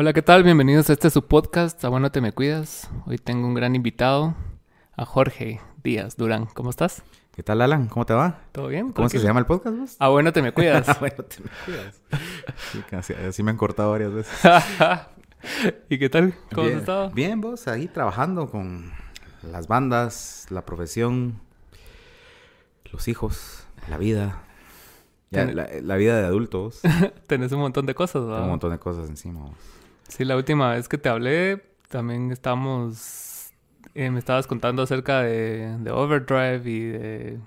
Hola, ¿qué tal? Bienvenidos a este su podcast, A Bueno Te Me Cuidas. Hoy tengo un gran invitado, a Jorge Díaz Durán. ¿Cómo estás? ¿Qué tal, Alan? ¿Cómo te va? ¿Todo bien? ¿Cómo es que se llama el podcast? vos? A Bueno Te Me Cuidas. Ah, bueno, te me cuidas. Sí, casi- así me han cortado varias veces. ¿Y qué tal? ¿Cómo bien, has estado? Bien, vos, ahí trabajando con las bandas, la profesión, los hijos, la vida. Ya, Ten- la, la vida de adultos. Tenés un montón de cosas, ¿verdad? Tengo un montón de cosas encima. vos. Sí, la última vez que te hablé, también estábamos... eh, me estabas contando acerca de, de Overdrive y de...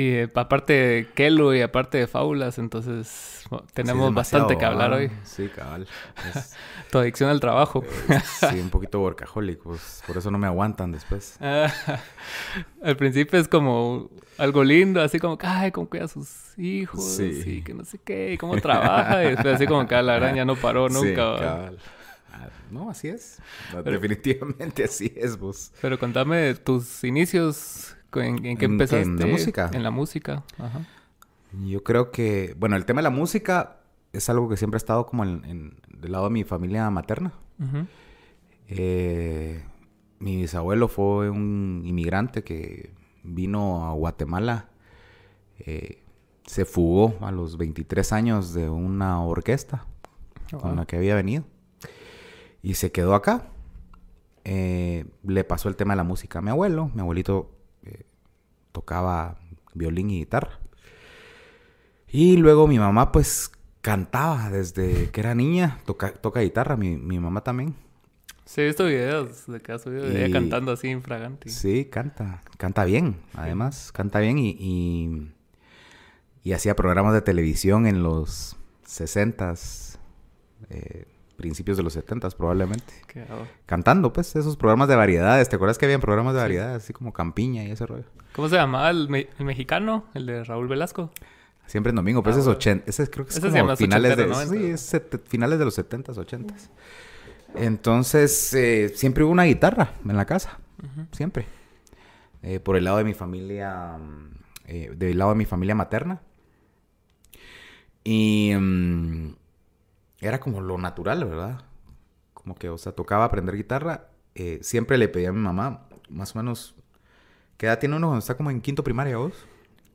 Y de- aparte de Kelo y aparte de Fábulas, entonces bueno, tenemos Sí, bastante que hablar ¿ah? hoy. Sí, cabal. Es- Tu adicción al trabajo. sí, un poquito workaholic, pues, por eso no me aguantan después. Ah, al principio es como algo lindo, así como que, ay, cómo cuida a sus hijos, Sí. y que no sé qué, y cómo trabaja, y después así como que "Ah, la gran ya no paró Sí, nunca. ¿va? cabal. Ah, No, así es. Definitivamente así es, vos. Pero contame tus inicios, ¿en, en qué ¿En- empezaste? en la música? En la música, ajá. Yo creo que, bueno, el tema de la música es algo que siempre ha estado como en, del lado de mi familia materna. Eh, mi bisabuelo fue un inmigrante que vino a Guatemala. eh, se fugó a los 23 años de una orquesta con la que había venido. Y se quedó acá. Eh, le pasó el tema de la música a mi abuelo. Mi abuelito tocaba violín y guitarra. Y luego mi mamá pues cantaba desde que era niña. Toca, toca guitarra, mi, mi mamá también. Sí, he visto videos de que has subido ella cantando así infragante. Sí, canta. Canta bien, además. Canta bien y, y, y hacía programas de televisión en los 60s, eh, principios de los 70s probablemente. Qué. Cantando, pues, esos programas de variedades. ¿Te acuerdas que habían programas de variedades así como Campiña y ese rollo? ¿Cómo se llamaba el, me- el mexicano? El de Raúl Velasco. Siempre en domingo, pues Ah, ese es bueno. 80. Ese creo que es como finales de, 80, 90. sí, es finales de los 70s, 80s. Entonces, eh, siempre hubo una guitarra en la casa. Siempre. Eh, por el lado de mi familia, mm, eh, del lado de mi familia materna. Y mm, era como lo natural, ¿verdad? Como que, o sea, tocaba aprender guitarra. Eh, siempre le pedía a mi mamá, más o menos, ¿qué edad tiene uno cuando está como en quinto primaria vos?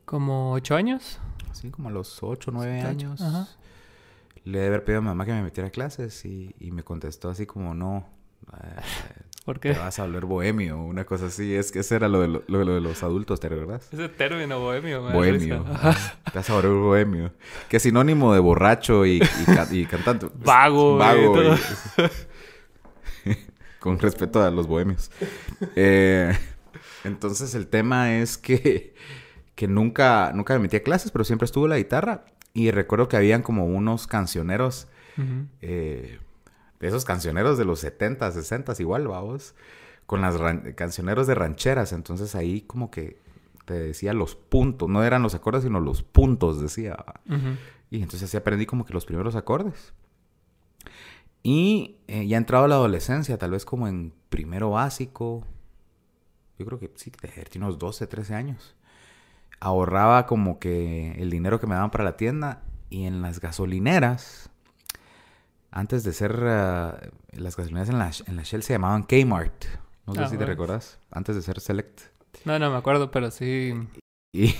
¿Como ocho años? Así como a los 8 o 9 Siete, años. ajá. Le debe haber pedido a mi mamá que me metiera a clases y, y me contestó así como, no, eh, ¿Por te vas a hablar bohemio, una cosa así. Es que ese era lo de, lo, lo- lo de los adultos, ¿te recuerdas? Ese término bohemio. me Bohemio. Te vas a volver bohemio. Que es sinónimo de borracho y, y, ca- y cantante. Vago, Vago. y todo. y- Con respeto a los bohemios. Eh, entonces el tema es que, que nunca, nunca me metí a clases, pero siempre estuvo la guitarra. Y recuerdo que habían como unos cancioneros, eh, de esos cancioneros de los 70, 60 igual, vamos, con las cancioneros de rancheras. Entonces ahí como que te decía los puntos, no eran los acordes, sino los puntos, decía. Ujú. Y entonces así aprendí como que los primeros acordes. Y eh, ya entrado a la adolescencia, tal vez como en primero básico, yo creo que sí, tenía unos 12, 13 años. Ahorraba como que el dinero que me daban para la tienda y en las gasolineras, antes de ser ah, las gasolineras en la, en la Shell se llamaban Kmart. No sé Ah, si te bueno. recordás, antes de ser Select. No, no me acuerdo, pero sí. Y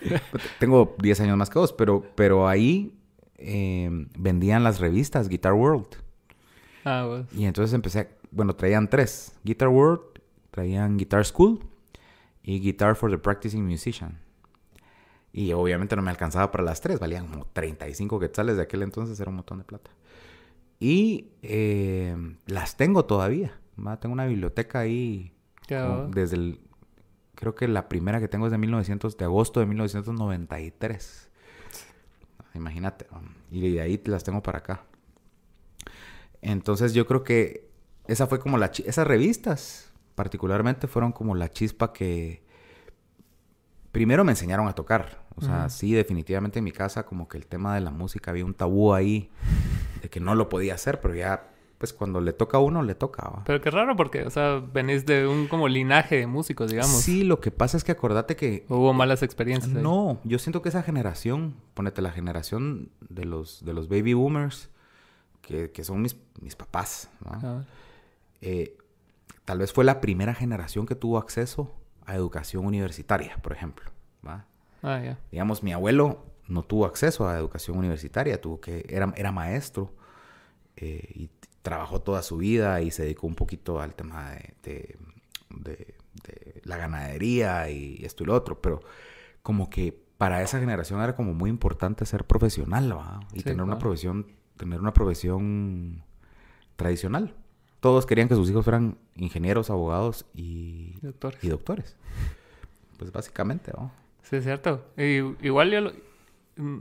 tengo 10 años más que vos, pero, pero ahí eh, vendían las revistas Guitar World. Ah, pues. Y entonces empecé, a- bueno, traían tres. Guitar World, traían Guitar School y Guitar for the Practicing Musician. Y obviamente no me alcanzaba para las tres, valían como 35 quetzales de aquel entonces, era un montón de plata. Y eh, las tengo todavía. ¿va? Tengo una biblioteca ahí como desde el... Creo que la primera que tengo es de 1900, de agosto de 1993. Imagínate. Y de ahí las tengo para acá. Entonces yo creo que esa fue como la... Esas revistas particularmente fueron como la chispa que... Primero me enseñaron a tocar. O sea, sí, definitivamente en mi casa como que el tema de la música había un tabú ahí de que no lo podía hacer, pero ya, pues cuando le toca a uno, le toca. ¿va? Pero qué raro porque, o sea, venís de un como linaje de músicos, digamos. Sí, lo que pasa es que acordate que ¿O Hubo malas experiencias. ahí? No, yo siento que esa generación, ponete la generación de los, de los baby boomers, que, que son mis, mis papás. ¿no? Ah, Eh, tal vez fue la primera generación que tuvo acceso a educación universitaria, por ejemplo. ¿va? Ah. Digamos, mi abuelo no tuvo acceso a educación universitaria, tuvo que, era, era maestro eh, y trabajó toda su vida y se dedicó un poquito al tema de, de- de- de la ganadería y esto y lo otro, pero como que para esa generación era como muy importante ser profesional, ¿va? Y Sí, tener una profesión, tener una profesión tradicional. Todos querían que sus hijos fueran ingenieros, abogados y, Doctores. y doctores. Pues básicamente, ¿no? Sí, es cierto. Y- igual yo lo, mm,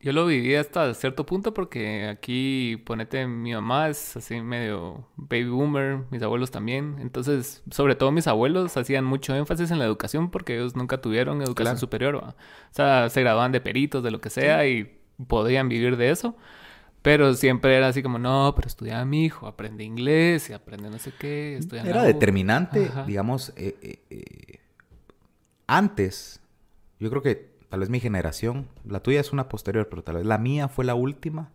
yo lo viví hasta cierto punto porque aquí, ponete, mi mamá es así medio baby boomer, mis abuelos también. Entonces, sobre todo mis abuelos hacían mucho énfasis en la educación porque ellos nunca tuvieron educación Claro. superior. ¿va? O sea, se graduaban de peritos, de lo que sea, y podían vivir de eso. Pero siempre era así como, no, pero estudia mi hijo, aprende inglés y aprende no sé qué, estudia Era la U". determinante, Ajá. digamos, eh, eh, eh, antes, yo creo que tal vez mi generación, la tuya es una posterior, pero tal vez la mía fue la última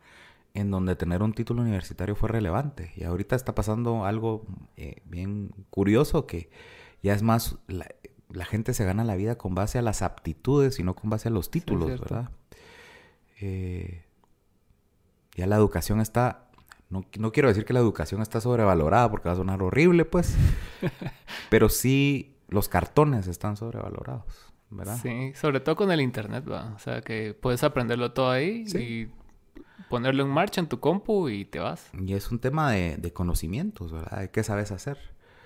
en donde tener un título universitario fue relevante. Y ahorita está pasando algo eh, bien curioso que ya es más, la, la gente se gana la vida con base a las aptitudes y no con base a los títulos. ¿verdad? Eh, ya la educación está... No, no quiero decir que la educación está sobrevalorada porque va a sonar horrible, pues. pero sí los cartones están sobrevalorados, ¿verdad? Sí, sobre todo con el internet, va. O sea, que puedes aprenderlo todo ahí Sí. y ponerlo en marcha en tu compu y te vas. Y es un tema de, de conocimientos, ¿verdad? De qué sabes hacer.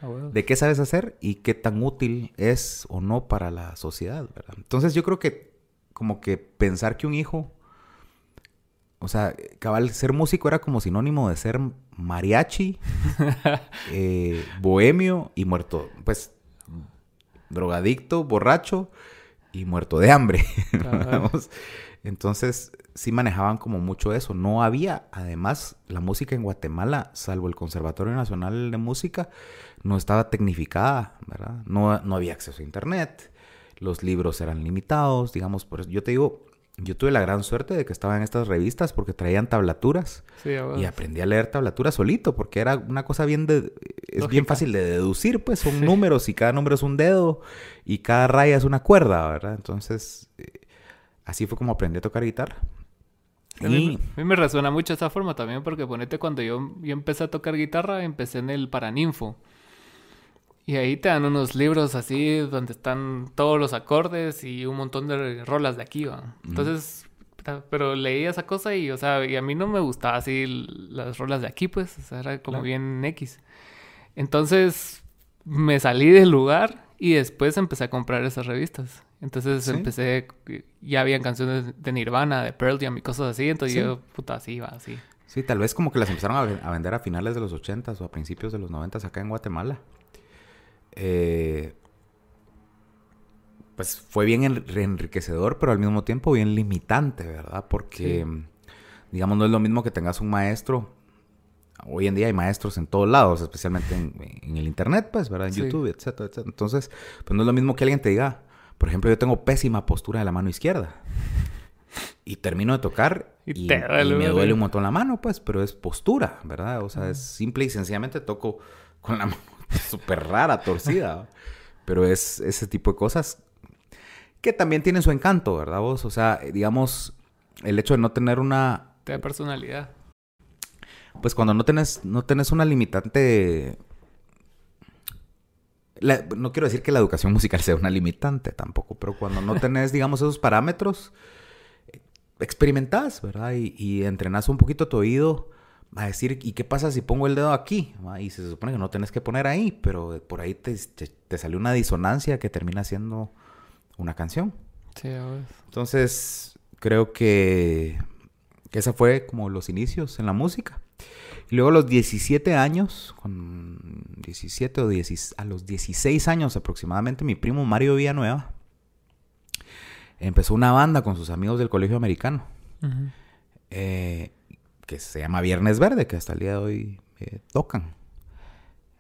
Ah, bueno. De qué sabes hacer y qué tan útil es o no para la sociedad, ¿verdad? Entonces yo creo que como que pensar que un hijo, o sea, cabal, ser músico era como sinónimo de ser mariachi, eh, bohemio y muerto, pues, drogadicto, borracho y muerto de hambre. Entonces, sí manejaban como mucho eso. No había, además, la música en Guatemala, salvo el Conservatorio Nacional de Música, no estaba tecnificada, ¿verdad? No, no había acceso a internet, los libros eran limitados, digamos, por eso, yo te digo, yo tuve la gran suerte de que estaba en estas revistas porque traían tablaturas Sí, y aprendí a leer tablaturas solito porque era una cosa bien de... Es bien fácil de deducir, pues son números y cada número es un dedo y cada raya es una cuerda, ¿verdad? Entonces, eh, así fue como aprendí a tocar guitarra. A mí, Y... a mí me resuena mucho esa forma también porque ponete cuando yo, yo empecé a tocar guitarra, empecé en el Paraninfo. Y ahí te dan unos libros así donde están todos los acordes y un montón de rolas de aquí, ¿va? Entonces, pero leí esa cosa y, o sea, y a mí no me gustaba así las rolas de aquí, pues, o sea, era como Claro. bien X. Entonces, me salí del lugar y después empecé a comprar esas revistas. Entonces Sí. empecé, ya habían canciones de Nirvana, de Pearl Jam y cosas así. Entonces Sí. yo, puta, así va, así. Sí, tal vez como que las empezaron a vender a finales de los 80s o a principios de los 90s acá en Guatemala. Eh, pues fue bien en- enriquecedor, pero al mismo tiempo bien limitante, ¿verdad? Porque, Sí. digamos, no es lo mismo que tengas un maestro. Hoy en día hay maestros en todos lados, especialmente en, en el internet, pues, ¿verdad? En Sí. YouTube, etcétera, etcétera. Entonces, pues no es lo mismo que alguien te diga, por ejemplo, yo tengo pésima postura de la mano izquierda. Y termino de tocar Y y, te y me duele. duele un montón la mano, pues, pero es postura, ¿verdad? O sea, es simple y sencillamente toco con la mano súper rara, torcida. Pero es ese tipo de cosas que también tienen su encanto, ¿verdad vos? O sea, eh, digamos, el hecho de no tener una... Te da personalidad. Pues cuando no tenés, no tenés una limitante... la- no quiero decir que la educación musical sea una limitante tampoco, pero cuando no tenés, digamos, esos parámetros, eh, experimentás, ¿verdad? Y, y entrenás un poquito tu oído a decir, ¿y qué pasa si pongo el dedo aquí? ¿Va? Y se supone que no tenés que poner ahí, pero por ahí te, te, te salió una disonancia que termina siendo una canción. Sí, a ver. Entonces, creo que, que esa fue como los inicios en la música. Y luego a los 17 años, con 17 o 10, a los 16 años aproximadamente, mi primo Mario Villanueva empezó una banda con sus amigos del colegio americano, Ujú. eh, que se llama Viernes Verde, que hasta el día de hoy eh, tocan.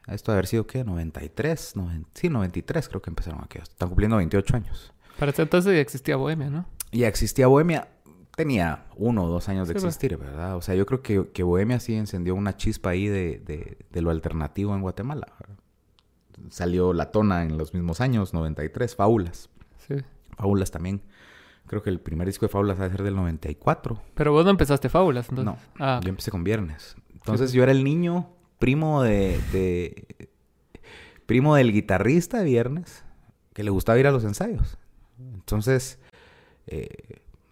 Esto de haber sido, ¿qué? 93, noven- sí, 93 creo que empezaron aquí. Están cumpliendo 28 años. Para ese entonces ya existía Bohemia, ¿no? Ya existía Bohemia. tenía uno o dos años de Sí, pues. existir, ¿verdad? O sea, yo creo que, que Bohemia sí encendió una chispa ahí de, de- de lo alternativo en Guatemala. Salió La Tona en los mismos años, 93, Fábulas. Sí. Fábulas también. Creo que el primer disco de Fábulas va a ser del 94. Pero vos no empezaste fábulas, entonces. No, Ah, yo empecé con Viernes. Entonces yo era el niño primo de, de- primo del guitarrista de Viernes que le gustaba ir a los ensayos. Entonces eh,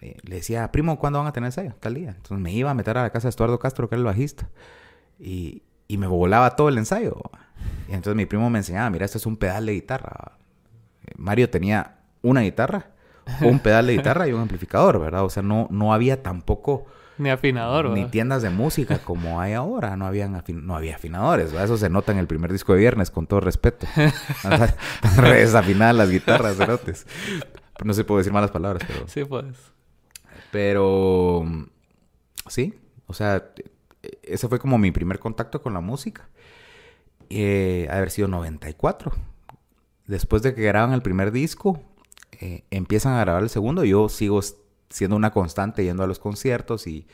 eh, le decía, primo, ¿cuándo van a tener ensayo? Tal día. Entonces me iba a meter a la casa de Estuardo Castro, que era el bajista. Y, y me volaba todo el ensayo. Y entonces mi primo me enseñaba, mira, esto es un pedal de guitarra. Eh, Mario tenía una guitarra, un pedal de guitarra y un amplificador, ¿verdad? O sea, no, no había tampoco ni afinador, ni ¿verdad? tiendas de música como hay ahora. No, habían no había afinadores. ¿verdad? Eso se nota en el primer disco de Viernes, con todo respeto. Desafinadas las guitarras, cerotes. No se puede decir malas palabras, pero... Sí, pues. Pero... Sí. O sea, ese fue como mi primer contacto con la música. Eh, haber sido 94. Después de que graban el primer disco, eh, empiezan a grabar el segundo. Yo sigo siendo una constante yendo a los conciertos y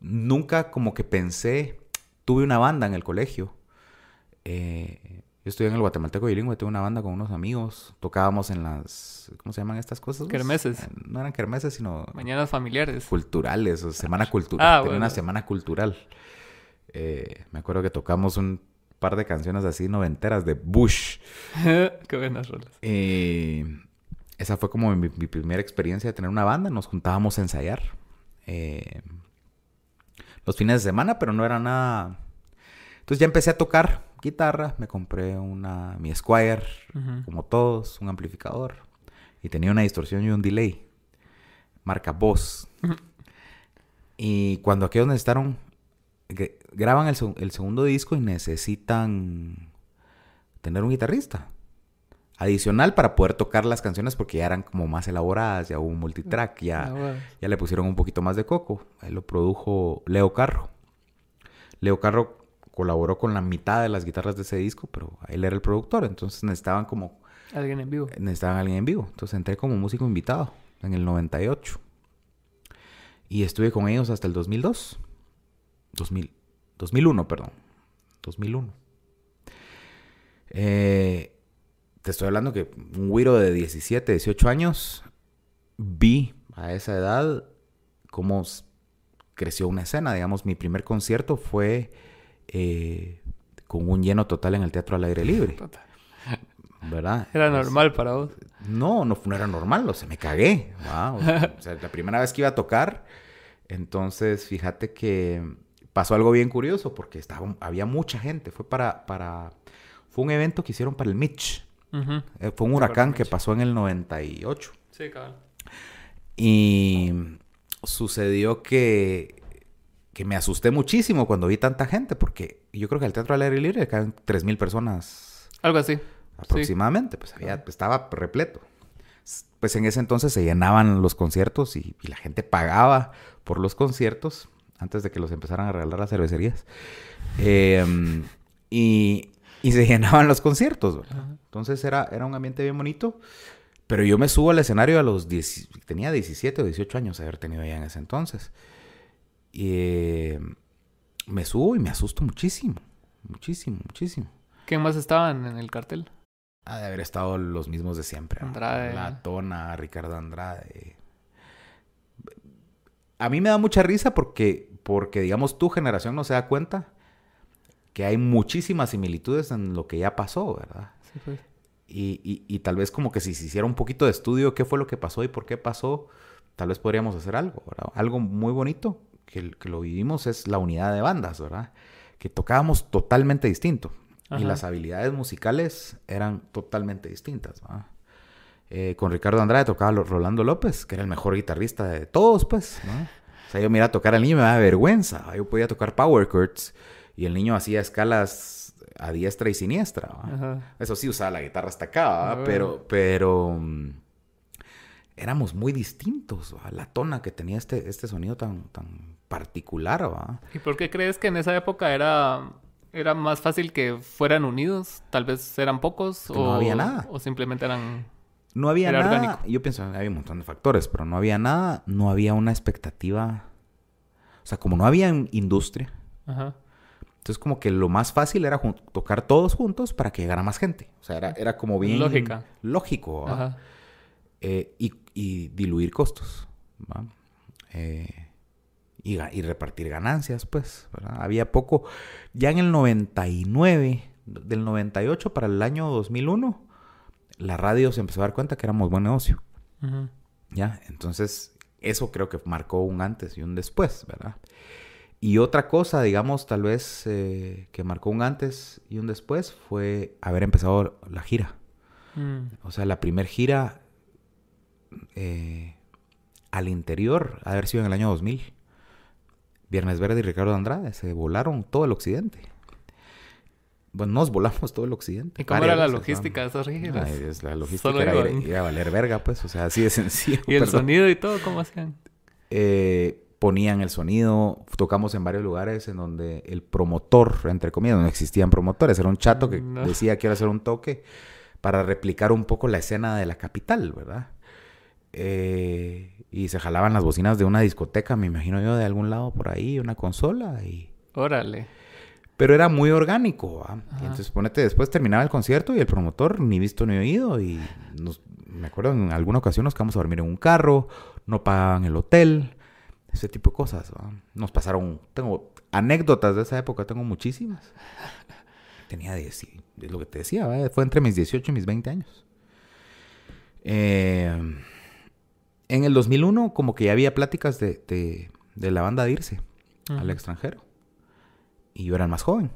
nunca como que pensé... Tuve una banda en el colegio. Eh, yo estudié en el Guatemalteco Bilingüe, tuve una banda con unos amigos. Tocábamos en las... ¿Cómo se llaman estas cosas? Kermeses. Eh, No eran kermeses, sino Mañanas familiares. culturales o semana cultural. Ah, Tenía bueno. una semana cultural. Eh, me acuerdo que tocamos un par de canciones así noventeras de Bush. Qué buenas rolas. Eh, esa fue como mi, mi primera experiencia de tener una banda. Nos juntábamos a ensayar. eh, los fines de semana, pero no era nada. Entonces ya empecé a tocar guitarra. Me compré una mi Squire, como todos, un amplificador. Y tenía una distorsión y un delay. Marca Boss. y cuando aquellos necesitaron... gr- Graban el segundo disco y necesitan tener un guitarrista. Adicional para poder tocar las canciones porque ya eran como más elaboradas, ya hubo un multitrack, ya, Ah, bueno. ya le pusieron un poquito más de coco. Él lo produjo Leo Carro. Leo Carro colaboró con la mitad de las guitarras de ese disco, pero él era el productor, entonces necesitaban como Alguien en vivo. necesitaban alguien en vivo. Entonces entré como músico invitado en el 98. Y estuve con ellos hasta el 2002. 2000, 2001, perdón. 2001. Eh, te estoy hablando que un güiro de 17, 18 años vi a esa edad cómo creció una escena. Digamos, mi primer concierto fue eh, con un lleno total en el teatro al aire libre. ¿Verdad? Era normal para vos. no, no, no era normal, o sea, me cagué. ¿va? O sea, o sea, la primera vez que iba a tocar, entonces fíjate que pasó algo bien curioso porque estaba, había mucha gente. Fue para, para, fue un evento que hicieron para el Mitch. Eh, fue un huracán que pasó en el 98. Sí, cabal. Y sucedió que, que me asusté muchísimo cuando vi tanta gente porque yo creo que al Teatro al Aire Libre caen 3.000 personas Algo así. aproximadamente, pues había, estaba repleto. Pues en ese entonces se llenaban los conciertos y, y la gente pagaba por los conciertos antes de que los empezaran a regalar las cervecerías. Eh, y, y se llenaban los conciertos. Entonces era, era un ambiente bien bonito. Pero yo me subo al escenario a los 10, tenía 17 o 18 años de haber tenido ya en ese entonces. Y eh, me subo y me asusto muchísimo. Muchísimo, muchísimo. ¿Quién más estaban en el cartel? Ha de haber estado los mismos de siempre. ¿no? Andrade. La Tona, Ricardo Andrade. A mí me da mucha risa porque, porque, digamos, tu generación no se da cuenta que hay muchísimas similitudes en lo que ya pasó, ¿verdad? Sí, pues. Y, y- y tal vez como que si se hiciera un poquito de estudio qué fue lo que pasó y por qué pasó, tal vez podríamos hacer algo, ¿verdad? Algo muy bonito que, que lo vivimos es la unidad de bandas, ¿verdad? Que tocábamos totalmente distinto. Y las habilidades musicales eran totalmente distintas, ¿verdad? Eh, con Ricardo Andrade tocaba Rolando López, que era el mejor guitarrista de todos, pues, ¿no? O sea, yo miraba tocar al niño y me daba vergüenza. Yo podía tocar power chords y el niño hacía escalas a diestra y siniestra. Ajá. Eso sí, usaba la guitarra hasta acá, pero, pero mm, éramos muy distintos. ¿va? La tona que tenía este, este sonido tan, tan particular, ¿va? ¿Y por qué crees que en esa época era, era más fácil que fueran unidos? Tal vez eran pocos o no había nada. O simplemente eran... No había Era nada. orgánico. Yo pienso, había un montón de factores, pero no había nada. No había una expectativa. O sea, como no había in- industria, Ajá. Entonces como que lo más fácil era tocar todos juntos para que llegara más gente. O sea, era, era como bien... Lógica. Lógico. Eh, y, y diluir costos, ¿va? Eh, y, repartir ganancias, pues, ¿verdad? Había poco. Ya en el 99, del 98 para el año 2001, la radio se empezó a dar cuenta que éramos buen negocio. ¿ya? Entonces, eso creo que marcó un antes y un después, ¿verdad? Y otra cosa, digamos, tal vez eh, que marcó un antes y un después fue haber empezado la gira. Mm. O sea, la primer gira eh, al interior, haber sido en el año 2000. Viernes Verde y Ricardo Andrade se volaron todo el occidente. Bueno, nos volamos todo el occidente. ¿Y cómo varias era la logística de esas giras? Ay, es la logística Solo era ir, a valer verga, pues. O sea, así de sencillo. ¿Y el perdón. sonido y todo cómo hacían? Eh, ponían el sonido. Tocamos en varios lugares en donde el promotor, entre comillas, no existían promotores. Era un chato que No. decía quiero hacer un toque para replicar un poco la escena de la capital, ¿verdad? Eh, y se jalaban las bocinas de una discoteca, me imagino yo, de algún lado por ahí, una consola y... Órale. Pero era muy orgánico, ¿va? Y Ajá. entonces ponete, después terminaba el concierto y el promotor ni visto ni oído y nos- me acuerdo en alguna ocasión nos quedamos a dormir en un carro, no pagaban el hotel, ese tipo de cosas, ¿va? Nos pasaron, tengo anécdotas de esa época, tengo muchísimas. Tenía 10, y- es lo que te decía, ¿va? fue entre mis 18 y mis 20 años. Eh, en el 2001 como que ya había pláticas de, de- de la banda de irse al extranjero. Y yo era el más joven.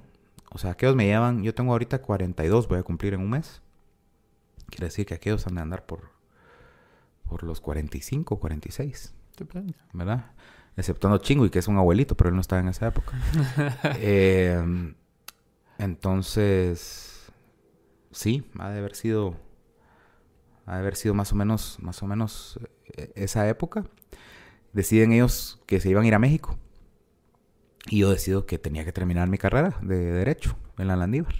O sea, aquellos me llevan, yo tengo ahorita 42, voy a cumplir en un mes. Quiere decir que aquellos han de andar por, por los 45, 46, ¿Qué plan? ¿Verdad? Exceptuando Chingo, y que es un abuelito, pero él no estaba en esa época. Eh, entonces, sí, ha de haber sido, ha de haber sido más o menos, más o menos eh, esa época. Deciden ellos que se iban a ir a México. Y yo decido que tenía que terminar mi carrera de Derecho en la Landívar.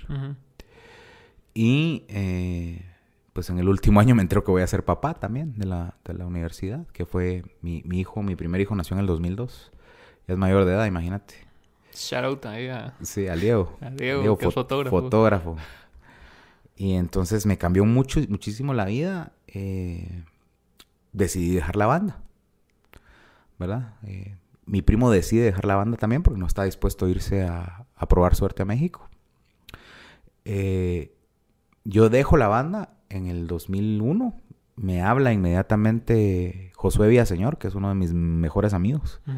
Y eh, pues en el último año me entero que voy a ser papá también de la, de la universidad, que fue mi, mi hijo, mi primer hijo nació en el 2002. Ya es mayor de edad, imagínate. Shout out ahí a, Sí, al Diego. a Diego, que es fo- fotógrafo. fotógrafo. Y entonces me cambió mucho, muchísimo la vida. eh, decidí dejar la banda. ¿Verdad? Eh, mi primo decide dejar la banda también porque no está dispuesto a irse a, a probar suerte a México. Eh, yo dejo la banda en el 2001. Me habla inmediatamente Josué Villaseñor, que es uno de mis mejores amigos Ujú.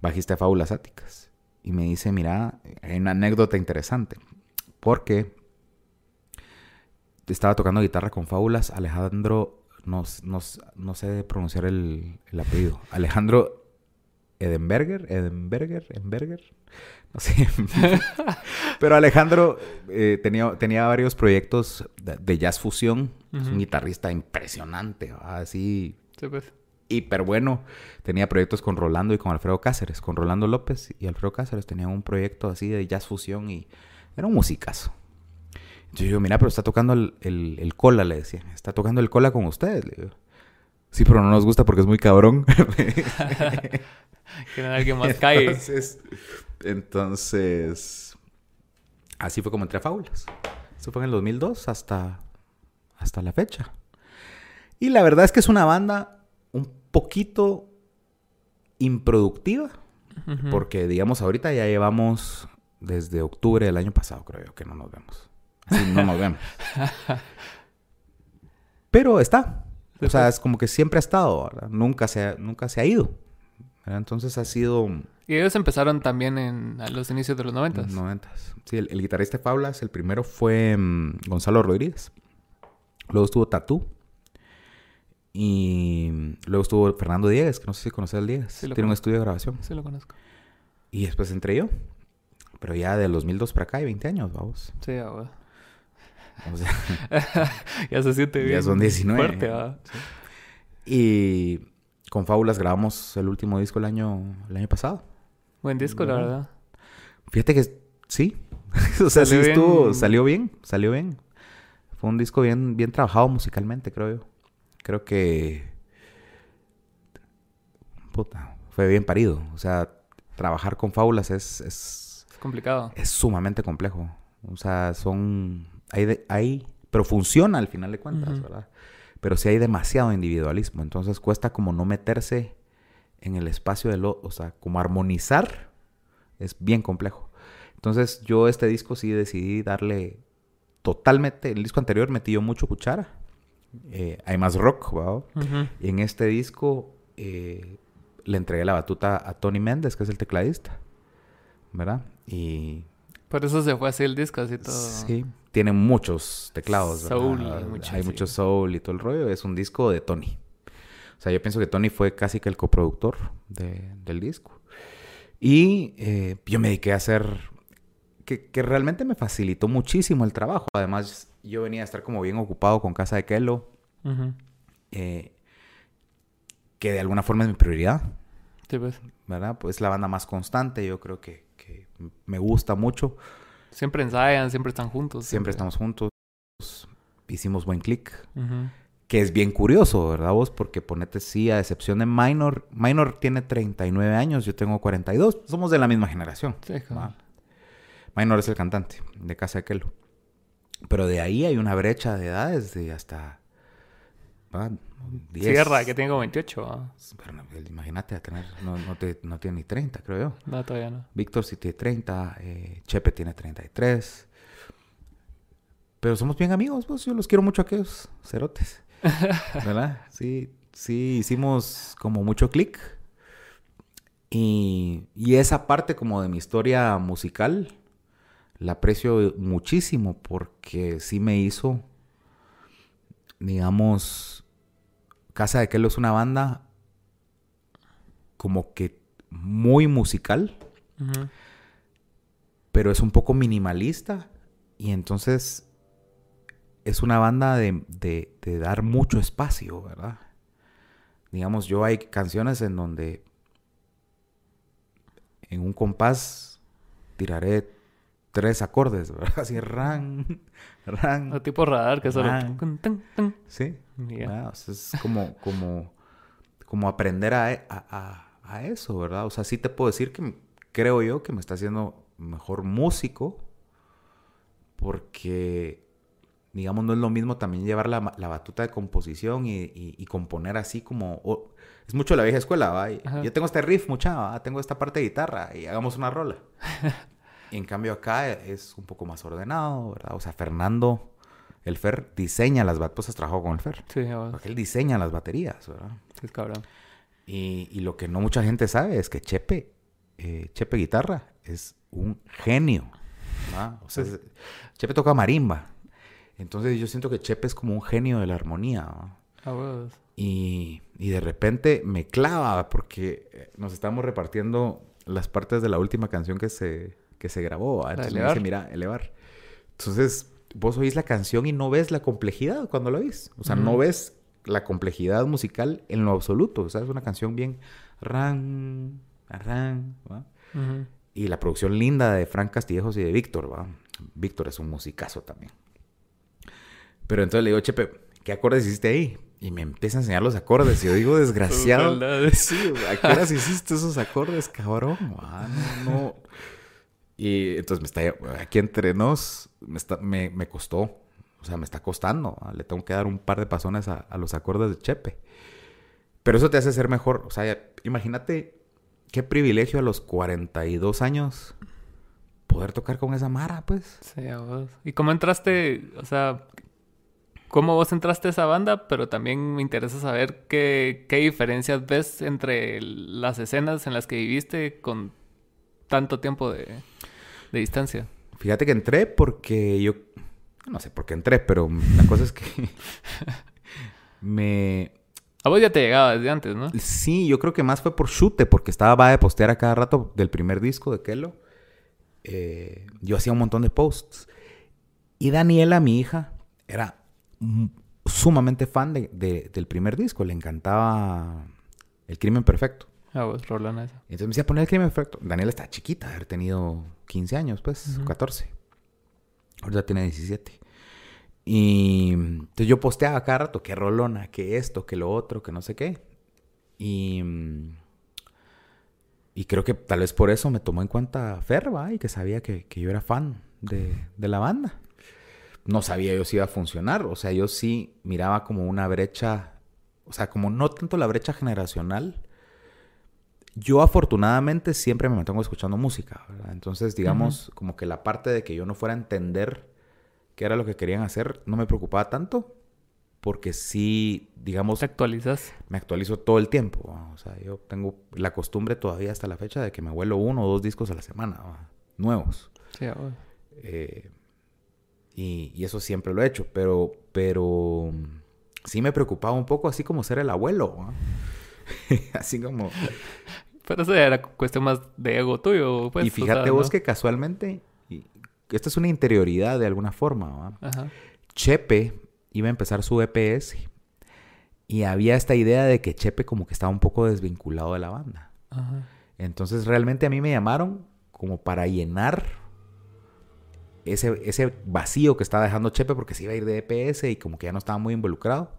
bajista de Fábulas Áticas. Y me dice, mira, hay una anécdota interesante. Porque estaba tocando guitarra con Fábulas Alejandro, no, no sé pronunciar el, el apellido. Alejandro Edenberger, Edenberger, Edenberger, no sé. Pero Alejandro eh, tenía, tenía varios proyectos de, de jazz fusión. Es un guitarrista impresionante, ¿va? así Sí, pues. hiper bueno. Tenía proyectos con Rolando y con Alfredo Cáceres. Con Rolando López y Alfredo Cáceres tenían un proyecto así de jazz fusión y era un musicazo. Entonces yo digo, mira, pero está tocando el, el- el cola, le decía. Está tocando el cola con ustedes, le digo. Sí, pero no nos gusta porque es muy cabrón. Que alguien más cae. Entonces, entonces, así fue como entré a Fábulas. Eso fue en el 2002 hasta, hasta la fecha. Y la verdad es que es una banda un poquito improductiva. Porque, digamos, ahorita ya llevamos desde octubre del año pasado, creo yo, que no nos vemos. Sí, no nos vemos. Pero está. O sea, es como que siempre ha estado, ¿verdad? Nunca se ha, nunca se ha ido. ¿verdad? Entonces ha sido Y ellos empezaron también en a los inicios de los noventas. noventas. Sí, el, el guitarrista de Fablas, el primero fue mm, Gonzalo Rodríguez. Luego estuvo Tatú. Y luego estuvo Fernando Diegues, que no sé si conoces al Diegues. Sí, Tiene un conozco. estudio de grabación. Sí, lo conozco. Y después entré yo. Pero ya del 2002 para acá hay 20 años, vamos. Sí, ah, güey. O sea, ya se siente Ya bien. son 19. Fuerte, y con Fábulas grabamos el último disco el año, el año pasado. Buen disco, la ¿Verdad? Fíjate que sí. o sea, sí Salió estuvo, bien. salió bien, salió bien. Fue un disco bien, bien trabajado musicalmente, creo yo. Creo que... Puta, fue bien parido. O sea, trabajar con fábulas es... Es, es complicado. Es sumamente complejo. O sea, son... Hay, hay pero funciona al final de cuentas, ¿verdad? Pero sí hay demasiado individualismo. Entonces cuesta como no meterse en el espacio de lo... O sea, como armonizar es bien complejo. Entonces yo este disco sí decidí darle totalmente... El disco anterior metí yo mucho cuchara. Eh, hay más rock, ¿verdad? Y en este disco eh, le entregué la batuta a Tony Méndez, que es el tecladista. ¿Verdad? Y... Por eso se fue así el disco, así todo. Sí, tiene muchos teclados. Soul Hay mucho soul y todo el rollo. Es un disco de Tony. O sea, yo pienso que Tony fue casi que el coproductor del disco. Y eh, yo me dediqué a hacer... Que, realmente me facilitó muchísimo el trabajo. Además, yo venía a estar como bien ocupado con Casa de Kelo. Eh, que de alguna forma es mi prioridad. Sí, pues. ¿Verdad? Pues la banda más constante. Yo creo que, que me gusta mucho. Siempre ensayan, siempre están juntos. Siempre, estamos juntos. Hicimos buen click. Que es bien curioso, ¿verdad vos? Porque ponete sí, a excepción de Minor. Minor tiene 39 años, yo tengo 42. Somos de la misma generación. Sí, Minor es el cantante de Casa de Kelo. Pero de ahí hay una brecha de edades de hasta... Sierra, que tengo 28. imagínate, no, no, tiene ni 30, creo yo. No, todavía no. Víctor sí tiene 30, eh, Chepe tiene 33. Pero somos bien amigos, pues yo los quiero mucho a aquellos cerotes. ¿Verdad? Sí, sí, hicimos como mucho clic. Y, y esa parte como de mi historia musical la aprecio muchísimo porque sí me hizo, digamos, Casa de Kelo es una banda como que muy musical, pero es un poco minimalista y entonces es una banda de, de, dar mucho espacio, ¿verdad? Digamos, yo hay canciones en donde en un compás tiraré tres acordes, ¿verdad? Así, ran, ran. O tipo radar, que solo... Sí. es como, como, como aprender a, a, eso, ¿verdad? O sea, sí te puedo decir que creo yo que me está haciendo mejor músico porque, digamos, no es lo mismo también llevar la, la batuta de composición y, y, componer así como... es mucho la vieja escuela, ¿va? yo tengo este riff, mucha, tengo esta parte de guitarra y hagamos una rola. en cambio acá es un poco más ordenado, ¿verdad? O sea, Fernando, el Fer, diseña las baterías. Pues has trabajado con el Fer. Sí, Porque él diseña las baterías, ¿verdad? Es cabrón. Y, y, lo que no mucha gente sabe es que Chepe, eh, Chepe Guitarra, es un genio. ¿verdad? O sea, Chepe toca marimba. Entonces yo siento que Chepe es como un genio de la armonía. Y, y de repente me clava porque eh, nos estamos repartiendo las partes de la última canción que se, que se grabó. Entonces me dice, mira, elevar. Entonces, vos oís la canción y no ves la complejidad cuando lo oís. O sea, no ves la complejidad musical en lo absoluto. O sea, es una canción bien ran, ran, Y la producción linda de Frank Castillejos y de Víctor, ¿va? Víctor es un musicazo también. Pero entonces le digo, Chepe, ¿qué acordes hiciste ahí? Y me empieza a enseñar los acordes. Y yo digo, desgraciado. sí, ¿a qué horas hiciste esos acordes, cabrón? Ah, no, no. Y entonces me está, aquí entre nos, me, está, me, me costó, o sea, me está costando. Le tengo que dar un par de pasones a, los acordes de Chepe. Pero eso te hace ser mejor. O sea, imagínate qué privilegio a los 42 años poder tocar con esa Mara, pues. Sí, a vos. ¿Y cómo entraste, o sea, cómo vos entraste a esa banda? Pero también me interesa saber qué, qué diferencias ves entre las escenas en las que viviste con tanto tiempo de, distancia? Fíjate que entré porque yo... No sé por qué entré, pero la cosa es que... me... A vos ya te llegaba desde antes, ¿no? Sí, yo creo que más fue por chute, porque estaba va de postear a cada rato del primer disco de Kelo. Eh, yo hacía un montón de posts. Y Daniela, mi hija, era sumamente fan del primer disco. Le encantaba El Crimen Perfecto. Ah, Rolana esa. Entonces me decía poner el crimen perfecto. Daniela está chiquita, haber tenido 15 años, pues, 14. Ahorita tiene 17. Y entonces yo posteaba cada rato, que rolona, que esto, que lo otro, que no sé qué. Y, y creo que tal vez por eso me tomó en cuenta Ferba y que sabía que, que yo era fan de, de, la banda. No sabía yo si iba a funcionar, o sea, yo sí miraba como una brecha, o sea, como no tanto la brecha generacional. Yo afortunadamente siempre me mantengo escuchando música, ¿verdad? Entonces, digamos, como que la parte de que yo no fuera a entender qué era lo que querían hacer, no me preocupaba tanto, porque sí, digamos... ¿Te actualizas? Me actualizo todo el tiempo. O sea, yo tengo la costumbre todavía hasta la fecha de que me vuelo uno o dos discos a la semana, nuevos. Sí, bueno. eh, y, y, eso siempre lo he hecho, pero, pero sí me preocupaba un poco así como ser el abuelo. así como... Pero eso era cuestión más de ego tuyo. Pues, y fíjate vos ¿no? que casualmente esta es una interioridad de alguna forma. Ajá. Chepe iba a empezar su EPS y había esta idea de que Chepe como que estaba un poco desvinculado de la banda. Ajá. Entonces realmente a mí me llamaron como para llenar ese, ese vacío que estaba dejando Chepe porque se iba a ir de EPS y como que ya no estaba muy involucrado.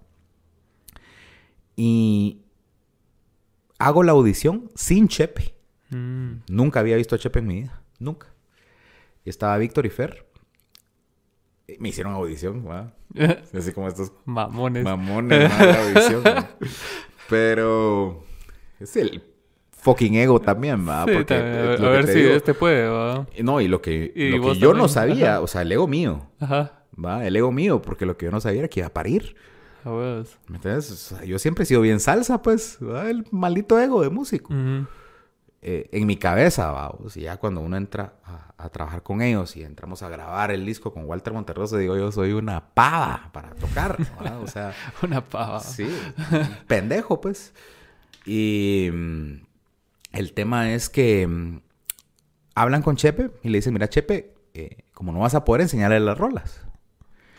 Y hago la audición sin Chepe. Mm. Nunca había visto a Chepe en mi vida. Nunca. Estaba Víctor y Fer. Me hicieron audición, ¿va? Así como estos mamones. Mamones, la audición. ¿no? Pero es el fucking ego también, ¿va? Sí, Porque también. lo a que ver si digo- este puede, ¿va? No, y lo que, Y lo que yo también. no sabía, Ajá. o sea, el ego mío, Ajá. ¿va? El ego mío, porque lo que yo no sabía era que iba a parir. ¿Me entiendes? O sea, yo siempre he sido bien salsa, pues. El maldito ego de músico. Eh, en mi cabeza, vamos, y ya cuando uno entra a, a trabajar con ellos y entramos a grabar el disco con Walter Monterroso, digo, yo soy una pava para tocar, ¿verdad? O sea, Una pava. sí, pendejo, pues. Y mm, el tema es que mm, hablan con Chepe y le dicen, mira, Chepe, eh, como no vas a poder enseñarle las rolas.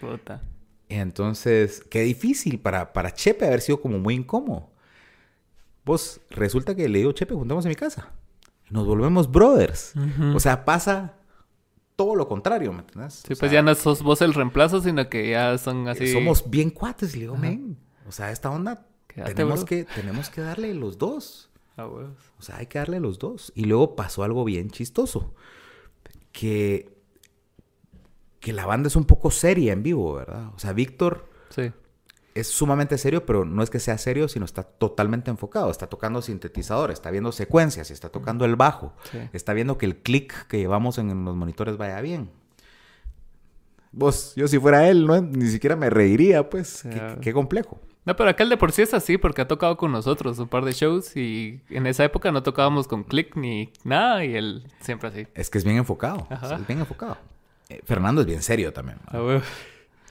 Puta. Entonces, qué difícil para, para Chepe haber sido como muy incómodo. Vos, resulta que le digo, Chepe, juntamos en mi casa. Nos volvemos brothers. O sea, pasa todo lo contrario, ¿me entiendes? Sí, O pues sea, ya no sos vos el reemplazo, sino que ya son así. Somos bien cuates, le digo, men. O sea, esta onda Quédate, tenemos bro. que, tenemos que darle los dos. A huevos. O sea, hay que darle los dos. Y luego pasó algo bien chistoso. Que, que la banda es un poco seria en vivo, ¿verdad? O sea, Víctor Sí. es sumamente serio, pero no es que sea serio, sino está totalmente enfocado. Está tocando sintetizador, está viendo secuencias, está tocando el bajo, Sí. está viendo que el clic que llevamos en los monitores vaya bien. Vos, yo si fuera él, no, ni siquiera me reiría, pues. Qué, qué complejo. No, pero acá el de por sí es así porque ha tocado con nosotros un par de shows y en esa época no tocábamos con click ni nada y él siempre así. Es que es bien enfocado. Ajá. es bien enfocado. Eh, Fernando es bien serio también.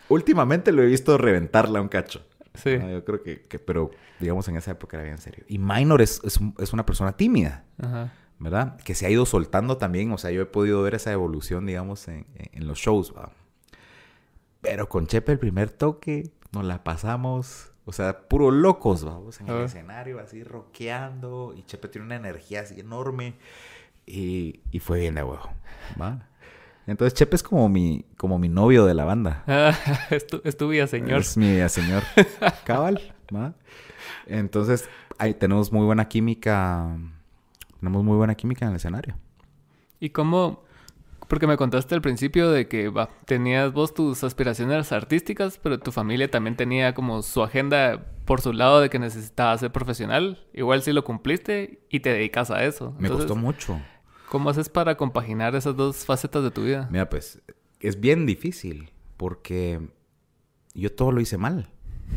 Últimamente lo he visto reventarla un cacho. Sí. Yo creo que, que- pero digamos en esa época era bien serio. Y Minor es, es, un- es una persona tímida. Ajá. ¿verdad? Que se ha ido soltando también, o sea, yo he podido ver esa evolución, digamos, en, en- en los shows, ¿va? Pero con Chepe el primer toque nos la pasamos, o sea, puro locos, vamos, en el Ah. escenario, así rockeando, y Chepe tiene una energía así enorme, y, y fue bien de huevo, ¿va? Entonces Chepe es como mi, como mi novio de la banda. Ah, es, tu, es tu vida, señor. Es mi señor cabal, ¿va? Entonces, ahí tenemos muy buena química, tenemos muy buena química en el escenario. ¿Y cómo? Porque me contaste al principio de que tenías vos tus aspiraciones artísticas, pero tu familia también tenía como su agenda por su lado de que necesitabas ser profesional. Igual sí lo cumpliste y te dedicas a eso. Me costó mucho. ¿Cómo haces para compaginar esas dos facetas de tu vida? Mira, pues es bien difícil porque yo todo lo hice mal.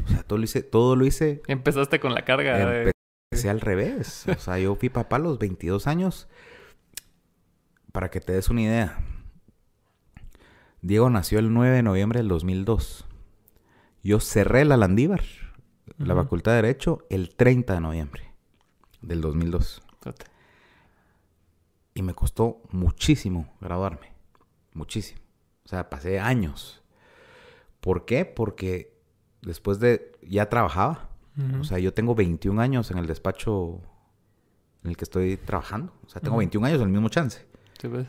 O sea, todo lo hice, todo lo hice, Empezaste con la carga de... empecé al revés. O sea, yo fui papá a los 22 años. Para que te des una idea. Diego nació el 9 de noviembre del 2002. Yo cerré la Landívar, la. Facultad de Derecho, el 30 de noviembre del 2002. Y me costó muchísimo graduarme. Muchísimo. O sea, pasé años. ¿Por qué? Porque después de... Ya trabajaba. O sea, yo tengo 21 años en el despacho en el que estoy trabajando. O sea, tengo Ujú. 21 años en el mismo chance. Sí, pues.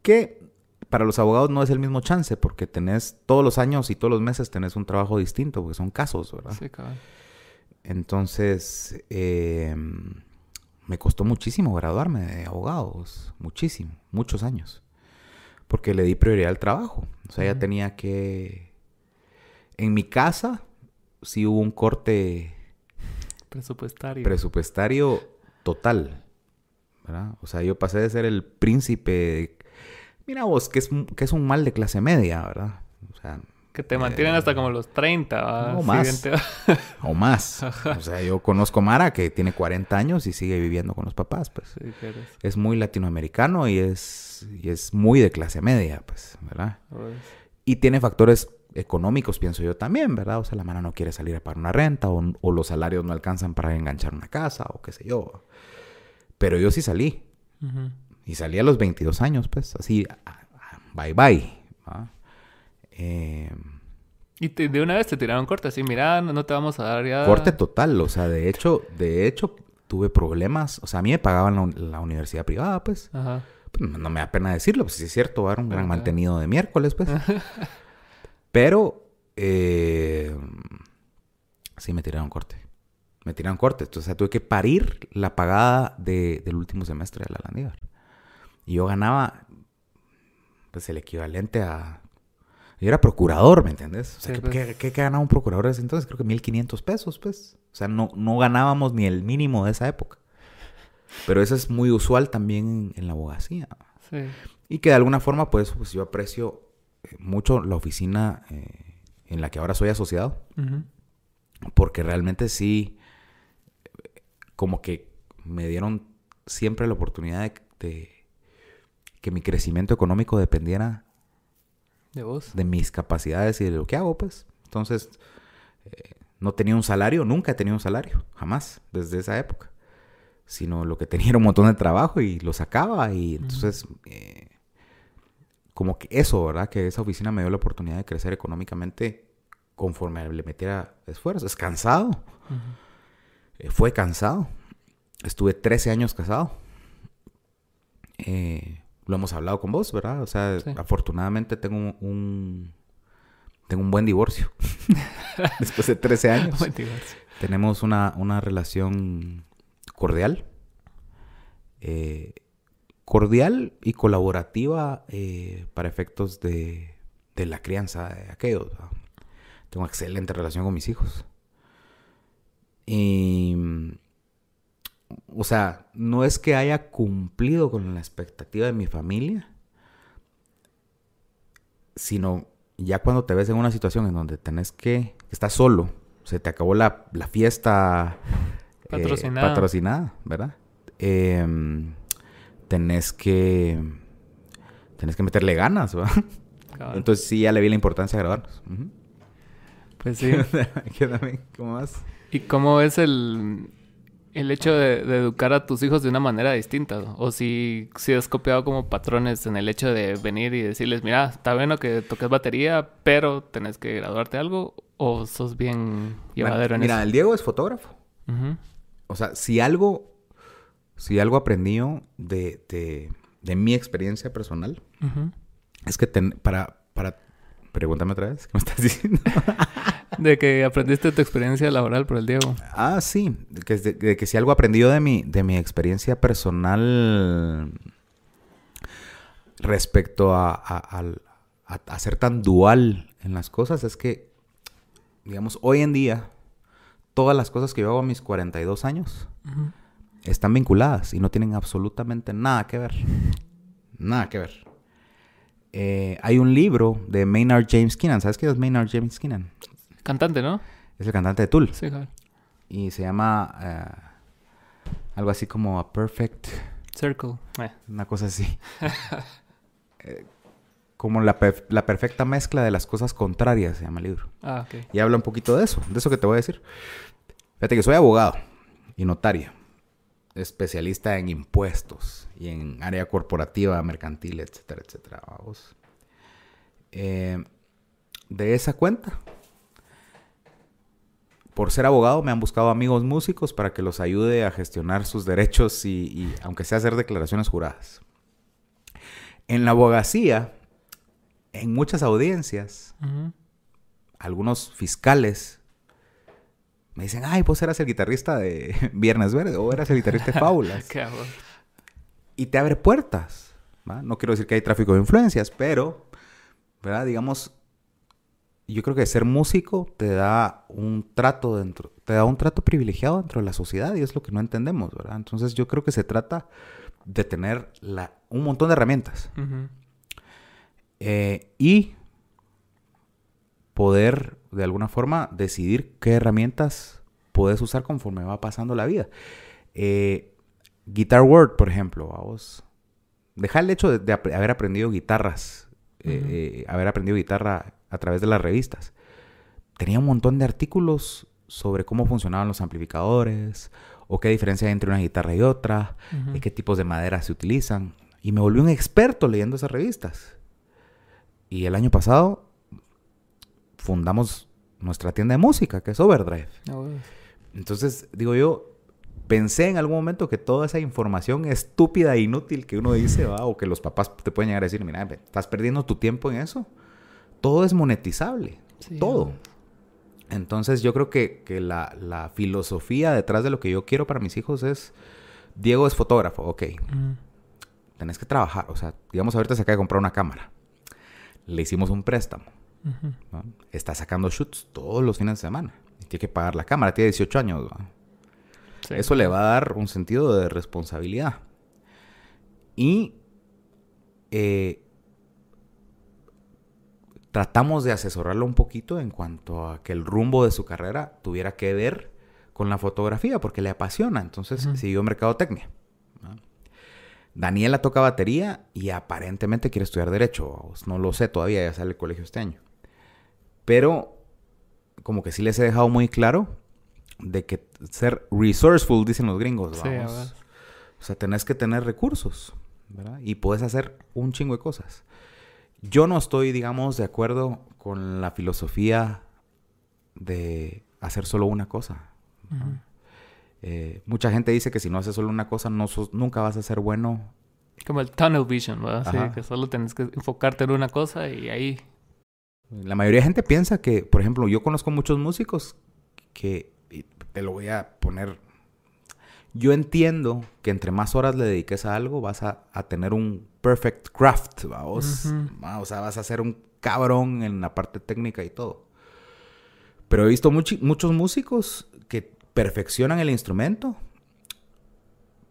Que para los abogados no es el mismo chance porque tenés todos los años y todos los meses tenés un trabajo distinto porque son casos, ¿verdad? Sí, cabrón. Entonces, eh, me costó muchísimo graduarme de abogados, muchísimo, muchos años, porque le di prioridad al trabajo. O sea, ya tenía que... En mi casa sí hubo un corte Presupuestario. presupuestario total, ¿verdad? O sea, yo pasé de ser el príncipe... de- Mira vos, que es, que es un mal de clase media, ¿verdad? O sea, que te mantienen hasta como los 30. ¿va? No, Sí, más. o más. O sea, yo conozco Mara que tiene 40 años y sigue viviendo con los papás, pues. Sí. Es muy latinoamericano y es, y es muy de clase media, pues, ¿verdad? Pues, Y tiene factores económicos, pienso yo también, ¿verdad? O sea, la mano no quiere salir a pagar una renta o, o los salarios no alcanzan para enganchar una casa o qué sé yo. Pero yo sí salí. Y salí a los 22 años, pues, así, bye bye. ¿va? Eh, Y te- de una vez te tiraron corte, así, mira, no, no te vamos a dar ya. corte total, o sea, de hecho, de hecho, tuve problemas. O sea, a mí me pagaban la, un- la universidad privada, pues. Ajá. Pues, no me da pena decirlo, pues sí es cierto, era un gran Ajá. mantenido de miércoles, pues. Pero, eh, sí me tiraron corte. Me tiraron corte. Entonces, o sea, tuve que parir la pagada de- del último semestre de la Landívar. Y yo ganaba, pues, el equivalente a... Yo era procurador, ¿me entiendes? O sea, Sí, ¿qué, pues. qué- qué- qué ganaba un procurador de ese entonces? Creo que 1.500 pesos, pues. O sea, no, no ganábamos ni el mínimo de esa época. Pero eso es muy usual también en la abogacía. Sí. Y que de alguna forma, pues, pues yo aprecio eh, mucho la oficina eh, en la que ahora soy asociado. Porque realmente sí, eh, como que me dieron siempre la oportunidad de, de que mi crecimiento económico dependiera De vos. de mis capacidades y de lo que hago, pues. Entonces, eh, no tenía un salario, nunca he tenido un salario, jamás, desde esa época. Sino lo que tenía era un montón de trabajo y lo sacaba y entonces, eh, como que eso, ¿verdad? Que esa oficina me dio la oportunidad de crecer económicamente conforme le metiera esfuerzo. Es cansado, eh, fue cansado. Estuve 13 años casado. Eh, lo hemos hablado con vos, ¿verdad? O sea, Sí. afortunadamente tengo un, un- tengo un buen divorcio. Después de 13 años. Buen divorcio. Tenemos una, una relación cordial. eh, cordial y colaborativa eh, para efectos de, de la crianza de aquellos. Tengo excelente relación con mis hijos. Y... O sea, no es que haya cumplido con la expectativa de mi familia, sino ya cuando te ves en una situación en donde tenés que... Estás solo, se te acabó la, la fiesta eh, Patrocinada. patrocinada, ¿verdad? Em, tenés que... Tenés que meterle ganas, ¿verdad? Entonces sí, ya le vi la importancia de grabarnos. Pues sí. ¿Qué men? ¿Cómo vas? ¿Y cómo es el, el hecho de, de educar a tus hijos de una manera distinta? O si, si has copiado como patrones en el hecho de venir y decirles, mira, está bueno que toques batería, pero tenés que graduarte algo, o sos bien llevadero en Mira, eso. el Diego es fotógrafo. O sea, si algo, si algo aprendí yo de, de, de mi experiencia personal, es que ten- para, para, pregúntame otra vez, ¿qué me estás diciendo? De que aprendiste tu experiencia laboral por el Diego. ah, sí, de que, de, de que si algo aprendí yo de mi, de mi experiencia personal respecto a, a, al- a- a ser tan dual en las cosas, es que, digamos, hoy en día, todas las cosas que yo hago a mis 42 años, Ujú. están vinculadas y no tienen absolutamente nada que ver. Nada que ver. Eh, hay un libro de Maynard James Keenan. ¿Sabes quién es Maynard James Keenan? Cantante, ¿no? Es el cantante de Tool. Sí, Javier. Y se llama eh, algo así como A Perfect... Circle. Eh. Una cosa así. Eh, como la, perf- la perfecta mezcla de las cosas contrarias se llama el libro. Ah, ok. Y habla un poquito de eso, de eso que te voy a decir. Fíjate que soy abogado y notario, especialista en impuestos y en área corporativa, mercantil, etcétera, etcétera. Vamos. Eh, de esa cuenta, por ser abogado, me han buscado amigos músicos para que los ayude a gestionar sus derechos y, y aunque sea hacer declaraciones juradas. En la abogacía, en muchas audiencias, algunos fiscales me dicen, ay, vos eras el guitarrista de Viernes Verde o eras el guitarrista de Fábulas. y te abre puertas. No quiero decir que hay tráfico de influencias, pero, ¿verdad? Digamos, yo creo que ser músico te da un trato dentro, te da un trato privilegiado dentro de la sociedad y es lo que no entendemos, ¿verdad? Entonces yo creo que se trata de tener la, un montón de herramientas eh, y poder de alguna forma decidir qué herramientas puedes usar conforme va pasando la vida. Eh, Guitar Word, por ejemplo, vos. Deja el hecho de, haber aprendido guitarras, eh, haber aprendido guitarra a través de las revistas. Tenía un montón de artículos sobre cómo funcionaban los amplificadores, o qué diferencia hay entre una guitarra y otra, y qué tipos de madera se utilizan. Y me volví un experto leyendo esas revistas. Y el año pasado fundamos nuestra tienda de música, que es Overdrive. Ah, Entonces, digo yo, pensé en algún momento que toda esa información estúpida e inútil que uno dice, o que los papás te pueden llegar a decir, mira, estás perdiendo tu tiempo en eso. Todo es monetizable. todo. Entonces yo creo que, la, filosofía detrás de lo que yo quiero para mis hijos es, Diego es fotógrafo, ok. Tenés que trabajar, o sea, digamos ahorita se acaba de comprar una cámara. Le hicimos un préstamo. Está sacando shoots todos los fines de semana. tiene que pagar la cámara, tiene 18 años. Eso le va a dar un sentido de responsabilidad. Y eh, tratamos de asesorarlo un poquito en cuanto a que el rumbo de su carrera tuviera que ver con la fotografía, porque le apasiona. Entonces siguió mercadotecnia. Daniela toca batería y aparentemente quiere estudiar derecho. No lo sé todavía, ya sale el colegio este año. Pero como que sí les he dejado muy claro de que ser resourceful, dicen los gringos, vamos. o sea, tenés que tener recursos, ¿verdad? Y puedes hacer un chingo de cosas. Yo no estoy, digamos, de acuerdo con la filosofía de hacer solo una cosa. Eh, mucha gente dice que si no haces solo una cosa, no nunca vas a ser bueno. Como el tunnel vision, ¿verdad? Sí, que solo tienes que enfocarte en una cosa y ahí la mayoría de gente piensa que, por ejemplo, yo conozco muchos músicos que, te lo voy a poner, yo entiendo que entre más horas le dediques a algo vas a, tener un perfect craft, ¿vamos? o sea, vas a ser un cabrón en la parte técnica y todo. Pero he visto muchos músicos que perfeccionan el instrumento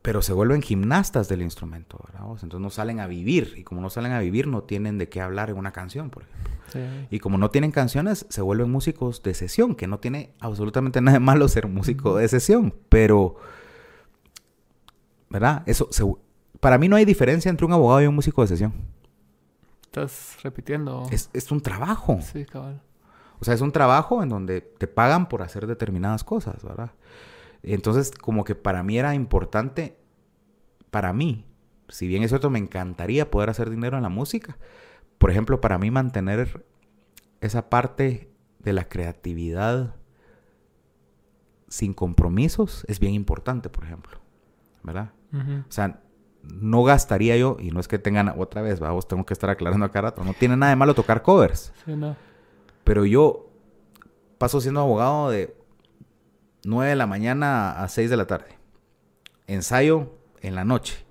pero se vuelven gimnastas del instrumento, ¿verdad? entonces no salen a vivir, y como no salen a vivir, no tienen de qué hablar en una canción, por ejemplo. Y como no tienen canciones, se vuelven músicos de sesión, que no tiene absolutamente nada de malo ser músico de sesión, pero, ¿verdad? Eso, para mí no hay diferencia entre un abogado y un músico de sesión. Estás repitiendo. Es, es un trabajo. Sí, cabal. O sea, es un trabajo en donde te pagan por hacer determinadas cosas, ¿verdad? Entonces, como que para mí era importante, para mí, si bien es cierto, me encantaría poder hacer dinero en la música. Por ejemplo, para mí mantener esa parte de la creatividad sin compromisos es bien importante, por ejemplo. ¿Verdad? O sea, no gastaría yo, y no es que tengan otra vez, vamos, tengo que estar aclarando acá rato, no tiene nada de malo tocar covers. Sí, no. Pero yo paso siendo abogado de 9 de la mañana a 6 de la tarde. Ensayo en la noche.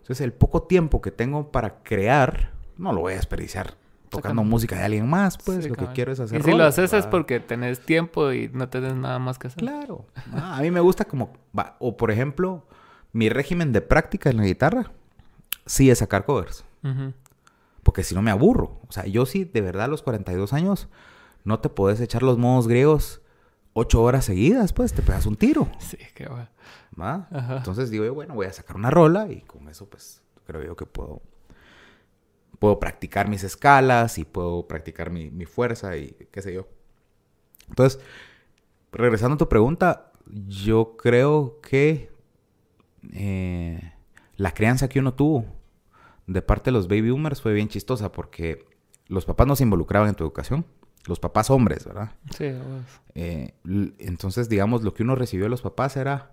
Entonces el poco tiempo que tengo para crear, no lo voy a desperdiciar tocando música de alguien más, pues lo que quiero es hacer. Y si lo haces es porque tenés tiempo y no tenés nada más que hacer. Claro. Ah, a mí me gusta como, o por ejemplo, mi régimen de práctica en la guitarra, sí es sacar covers. Porque si no me aburro. O sea, yo sí, de verdad, a los 42 años, no te podés echar los modos griegos ocho horas seguidas, pues te pegas un tiro. Sí, qué va. ¿Va? Entonces digo yo, bueno, voy a sacar una rola y con eso, pues creo yo que puedo, puedo practicar mis escalas y puedo practicar mi, fuerza y qué sé yo. Entonces, regresando a tu pregunta, yo creo que eh, la crianza que uno tuvo de parte de los baby boomers fue bien chistosa porque los papás no se involucraban en tu educación los papás hombres, ¿verdad? Sí. Eh, entonces, digamos, lo que uno recibió de los papás era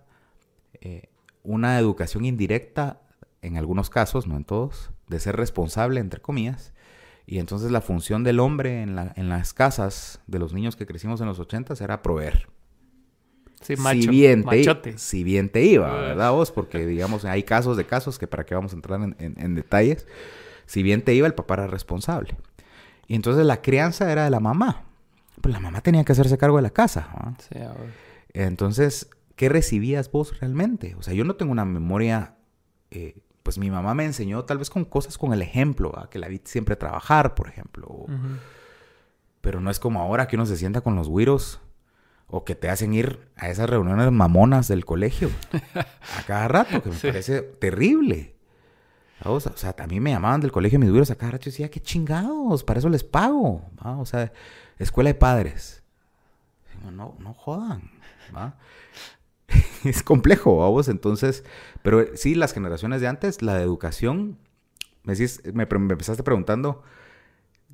eh, una educación indirecta, en algunos casos, no en todos, de ser responsable, entre comillas, Y entonces la función del hombre en, la, en las casas de los niños que crecimos en los ochentas era proveer. Sí, macho, si, bien te, si bien te iba, Ah. ¿verdad vos? Porque, digamos, hay casos de casos que para qué vamos a entrar en, en- en detalles. Si bien te iba, el papá era responsable. Y entonces la crianza era de la mamá. Pues la mamá tenía que hacerse cargo de la casa. ¿va? Sí, a. Entonces, ¿qué recibías vos realmente? O sea, yo no tengo una memoria... eh, pues mi mamá me enseñó tal vez con cosas con el ejemplo, ¿va? que la vi siempre trabajar, por ejemplo. o- pero no es como ahora que uno se sienta con los güiros o que te hacen ir a esas reuniones mamonas del colegio a cada rato, que me Sí. parece terrible. O sea, a mí me llamaban del colegio mis güiros a cada rato y decía, qué chingados, para eso les pago. ¿va? O sea, escuela de padres. Digo, No, no jodan. ¿va? es complejo, vamos. Entonces, pero sí, las generaciones de antes, la de educación, me, decís- me, empezaste preguntando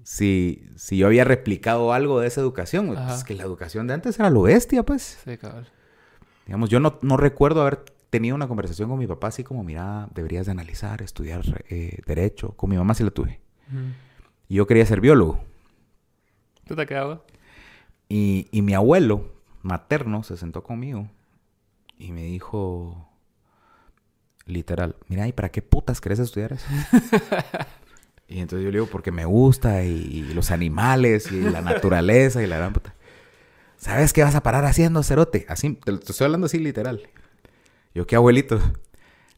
si, si yo había replicado algo de esa educación. Pues Ajá. que la educación de antes era lo bestia, pues. Sí, cabal. Digamos, yo no, no recuerdo haber tenido una conversación con mi papá así como, mira, deberías de analizar, estudiar eh, derecho. Con mi mamá sí la tuve. Y yo quería ser biólogo. ¿Tú te quedabas? Y, y mi abuelo materno se sentó conmigo y me dijo, literal, mira, ¿y para qué putas querés estudiar eso? y entonces yo le digo, porque me gusta y, y los animales y la naturaleza y la gran puta. ¿Sabes qué vas a parar haciendo, cerote? Así, te, te estoy hablando así literal. Yo, ¿qué abuelito?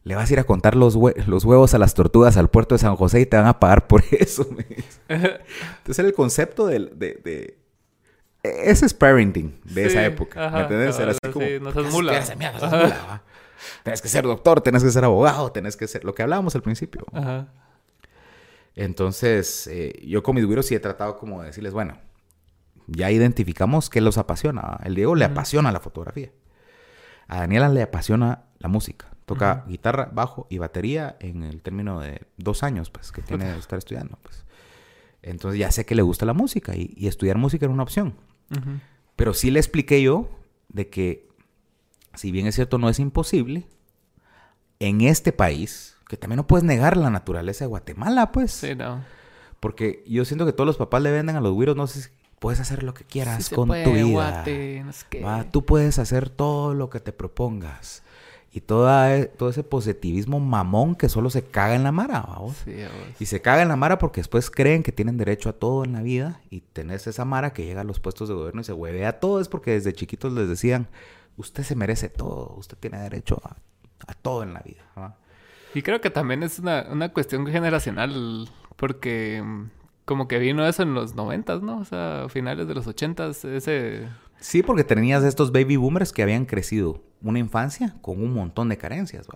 Le vas a ir a contar los, hue- los huevos a las tortugas al puerto de San José y te van a pagar por eso. me. Entonces era el concepto de, de- Ese es parenting de esa época. ¿Me ajá, entiendes? Era así como... sí, no "¿Por seas mula". No seas mula? Tenés que ser doctor, tenés que ser abogado, tenés que ser... Lo que hablábamos al principio. Ajá. Entonces, eh, yo con mis güiros sí he tratado como de decirles, bueno, ya identificamos qué los apasiona. El Diego le apasiona la fotografía. A Daniela le apasiona la música. Toca guitarra, bajo y batería en el término de dos años, pues, que tiene de estar estudiando, pues. Entonces ya sé que le gusta la música y, y estudiar música era una opción. Pero sí le expliqué yo de que, si bien es cierto, no es imposible, en este país, que también no puedes negar la naturaleza de Guatemala, pues. Sí, no. Porque yo siento que todos los papás le venden a los güiros, no sé, si puedes hacer lo que quieras Sí con puede, tu vida. guate, no sé qué. Va, Tú puedes hacer todo lo que te propongas. Y toda, e- todo ese positivismo mamón que solo se caga en la mara, ¿vamos? Sí. Y se caga en la mara porque después creen que tienen derecho a todo en la vida y tenés esa mara que llega a los puestos de gobierno y se hueve a todo. Es porque desde chiquitos les decían, usted se merece todo, usted tiene derecho a, a todo en la vida. ¿va? Y creo que también es una, una cuestión generacional, porque mm, como que vino eso en los noventas, ¿no? O sea, a finales de los ochentas, ese... Sí, porque tenías estos baby boomers que habían crecido una infancia con un montón de carencias.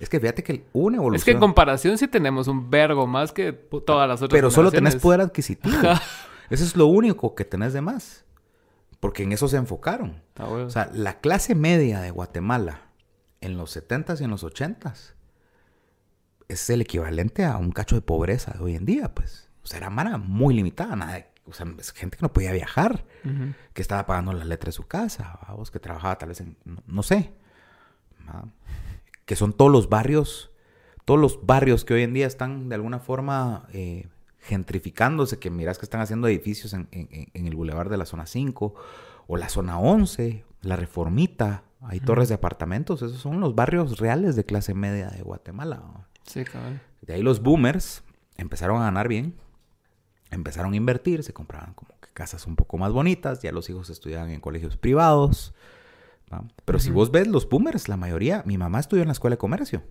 Es que fíjate que una evolución. Es que en comparación sí tenemos un vergo más que todas las otras Pero solo tenés poder adquisitivo. Eso es lo único que tenés de más. Porque en eso se enfocaron. Ah. O sea, la clase media de Guatemala en los 70s y en los 80s es el equivalente a un cacho de pobreza de hoy en día, pues. O sea, era mara muy limitada. Nada de- o sea, es gente que no podía viajar, que estaba pagando la letra de su casa, vamos, que trabajaba tal vez en, no, no sé. ¿va? Que son todos los barrios, todos los barrios que hoy en día están de alguna forma eh, gentrificándose, que miras que están haciendo edificios en, en- en- en el bulevar de la zona 5 o la zona 11, la Reformita, hay torres de apartamentos, esos son los barrios reales de clase media de Guatemala. ¿va? Sí, cabrón. De ahí los boomers empezaron a ganar bien, empezaron a invertir, se compraban como que casas un poco más bonitas, ya los hijos estudiaban en colegios privados. ¿va? Pero si vos ves los boomers, la mayoría, mi mamá estudió en la escuela de comercio.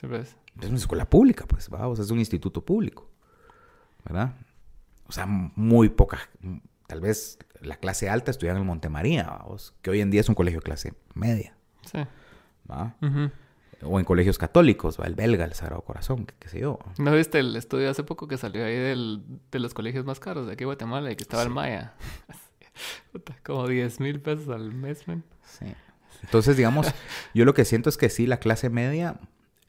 Sí, pues. Es una escuela pública, pues, ¿va? O sea, es un instituto público, ¿verdad? O sea, muy poca, tal vez la clase alta estudiaba en el Montemaría, ¿vamos? que hoy en día es un colegio de clase media, Sí. ¿va? Ujú. O en colegios católicos, ¿va? El belga, el Sagrado Corazón, qué, sé yo. ¿No viste el estudio hace poco que salió ahí del, de los colegios más caros de aquí de Guatemala y que estaba el Maya? Como 10 mil pesos al mes, man. Sí. Entonces, digamos, yo lo que siento es que sí, la clase media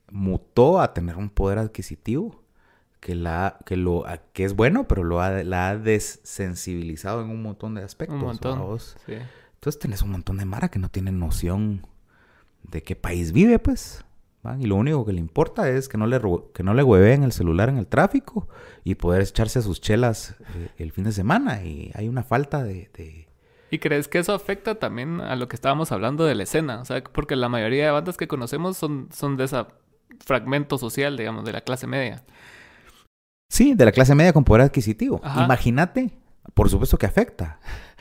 mutó a tener un poder adquisitivo que, la, que, lo, que es bueno, pero lo ha, la ha desensibilizado en un montón de aspectos. Un montón. Entonces tenés un montón de Mara que no tiene noción de qué país vive, pues. Y lo único que le importa es que no le, que no le hueveen el celular en el tráfico y poder echarse sus chelas eh, el fin de semana. Y hay una falta de... de- ¿Y crees que eso afecta también a lo que estábamos hablando de la escena? O sea, porque la mayoría de bandas que conocemos son, son de ese fragmento social, digamos, de la clase media. Sí, de la clase media con poder adquisitivo. Imagínate, por supuesto que afecta.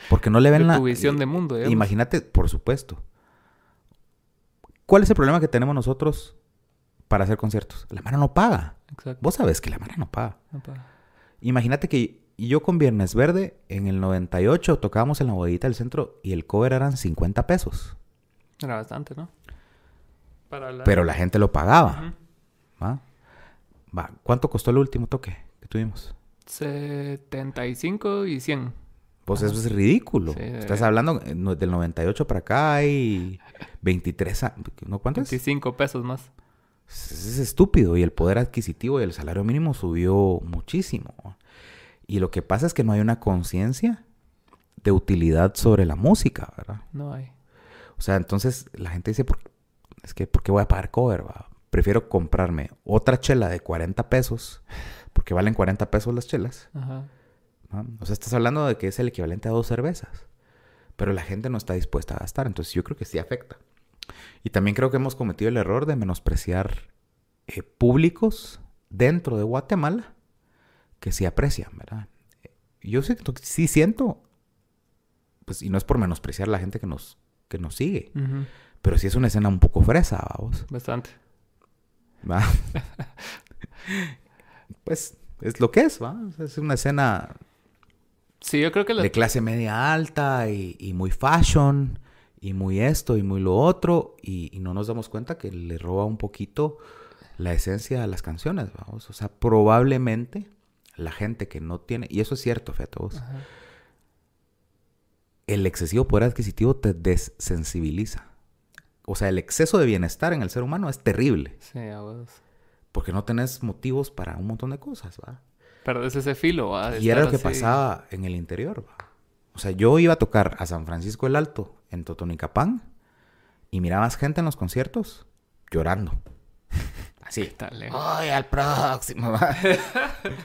Porque no le ven De la... visión de mundo, digamos. Imagínate, por supuesto. ¿Cuál es el problema que tenemos nosotros para hacer conciertos? La mano no paga. Exacto. Vos sabes que la mano no paga. No Imagínate que yo con Viernes Verde en el 98 tocábamos en la bodita del centro y el cover eran 50 pesos. Era bastante, ¿no? Para la... Pero la gente lo pagaba. Ujú. ¿va? Va, ¿Cuánto costó el último toque que tuvimos? 75 y 100. Pues Ajá. eso es ridículo. Sí, Estás hablando eh, del 98 para acá hay 23 años. ¿No cuánto es? 25 pesos más. Es, es estúpido y el poder adquisitivo y el salario mínimo subió muchísimo. Y lo que pasa es que no hay una conciencia de utilidad sobre la música, ¿verdad? No hay. O sea, entonces la gente dice, "¿Por- es que ¿por qué voy a pagar cover? va? Prefiero comprarme otra chela de 40 pesos, porque valen 40 pesos las chelas. Ajá. ¿No? O sea, estás hablando de que es el equivalente a dos cervezas. Pero la gente no está dispuesta a gastar, entonces yo creo que sí afecta. Y también creo que hemos cometido el error de menospreciar eh, públicos dentro de Guatemala que sí aprecian, ¿verdad? Eh, Yo sí, sí siento, pues, y no es por menospreciar a la gente que nos, que nos sigue, pero sí es una escena un poco fresa, vamos. Bastante. ¿va? pues es lo que es, ¿va? Es una escena Sí, yo creo que la... de clase media alta y, y muy fashion y muy esto y muy lo otro y, y no nos damos cuenta que le roba un poquito la esencia a las canciones, vamos. O sea, probablemente la gente que no tiene, y eso es cierto, fíjate vos, Ajá. el excesivo poder adquisitivo te desensibiliza. O sea, el exceso de bienestar en el ser humano es terrible, Sí, a huevos. porque no tenés motivos para un montón de cosas, ¿va? Perdés ese filo, Y era lo que así. pasaba en el interior. va. O sea, yo iba a tocar a San Francisco el Alto, en Totonicapán, y mirabas gente en los conciertos llorando. Así. Está lejos. ¡Ay, al próximo!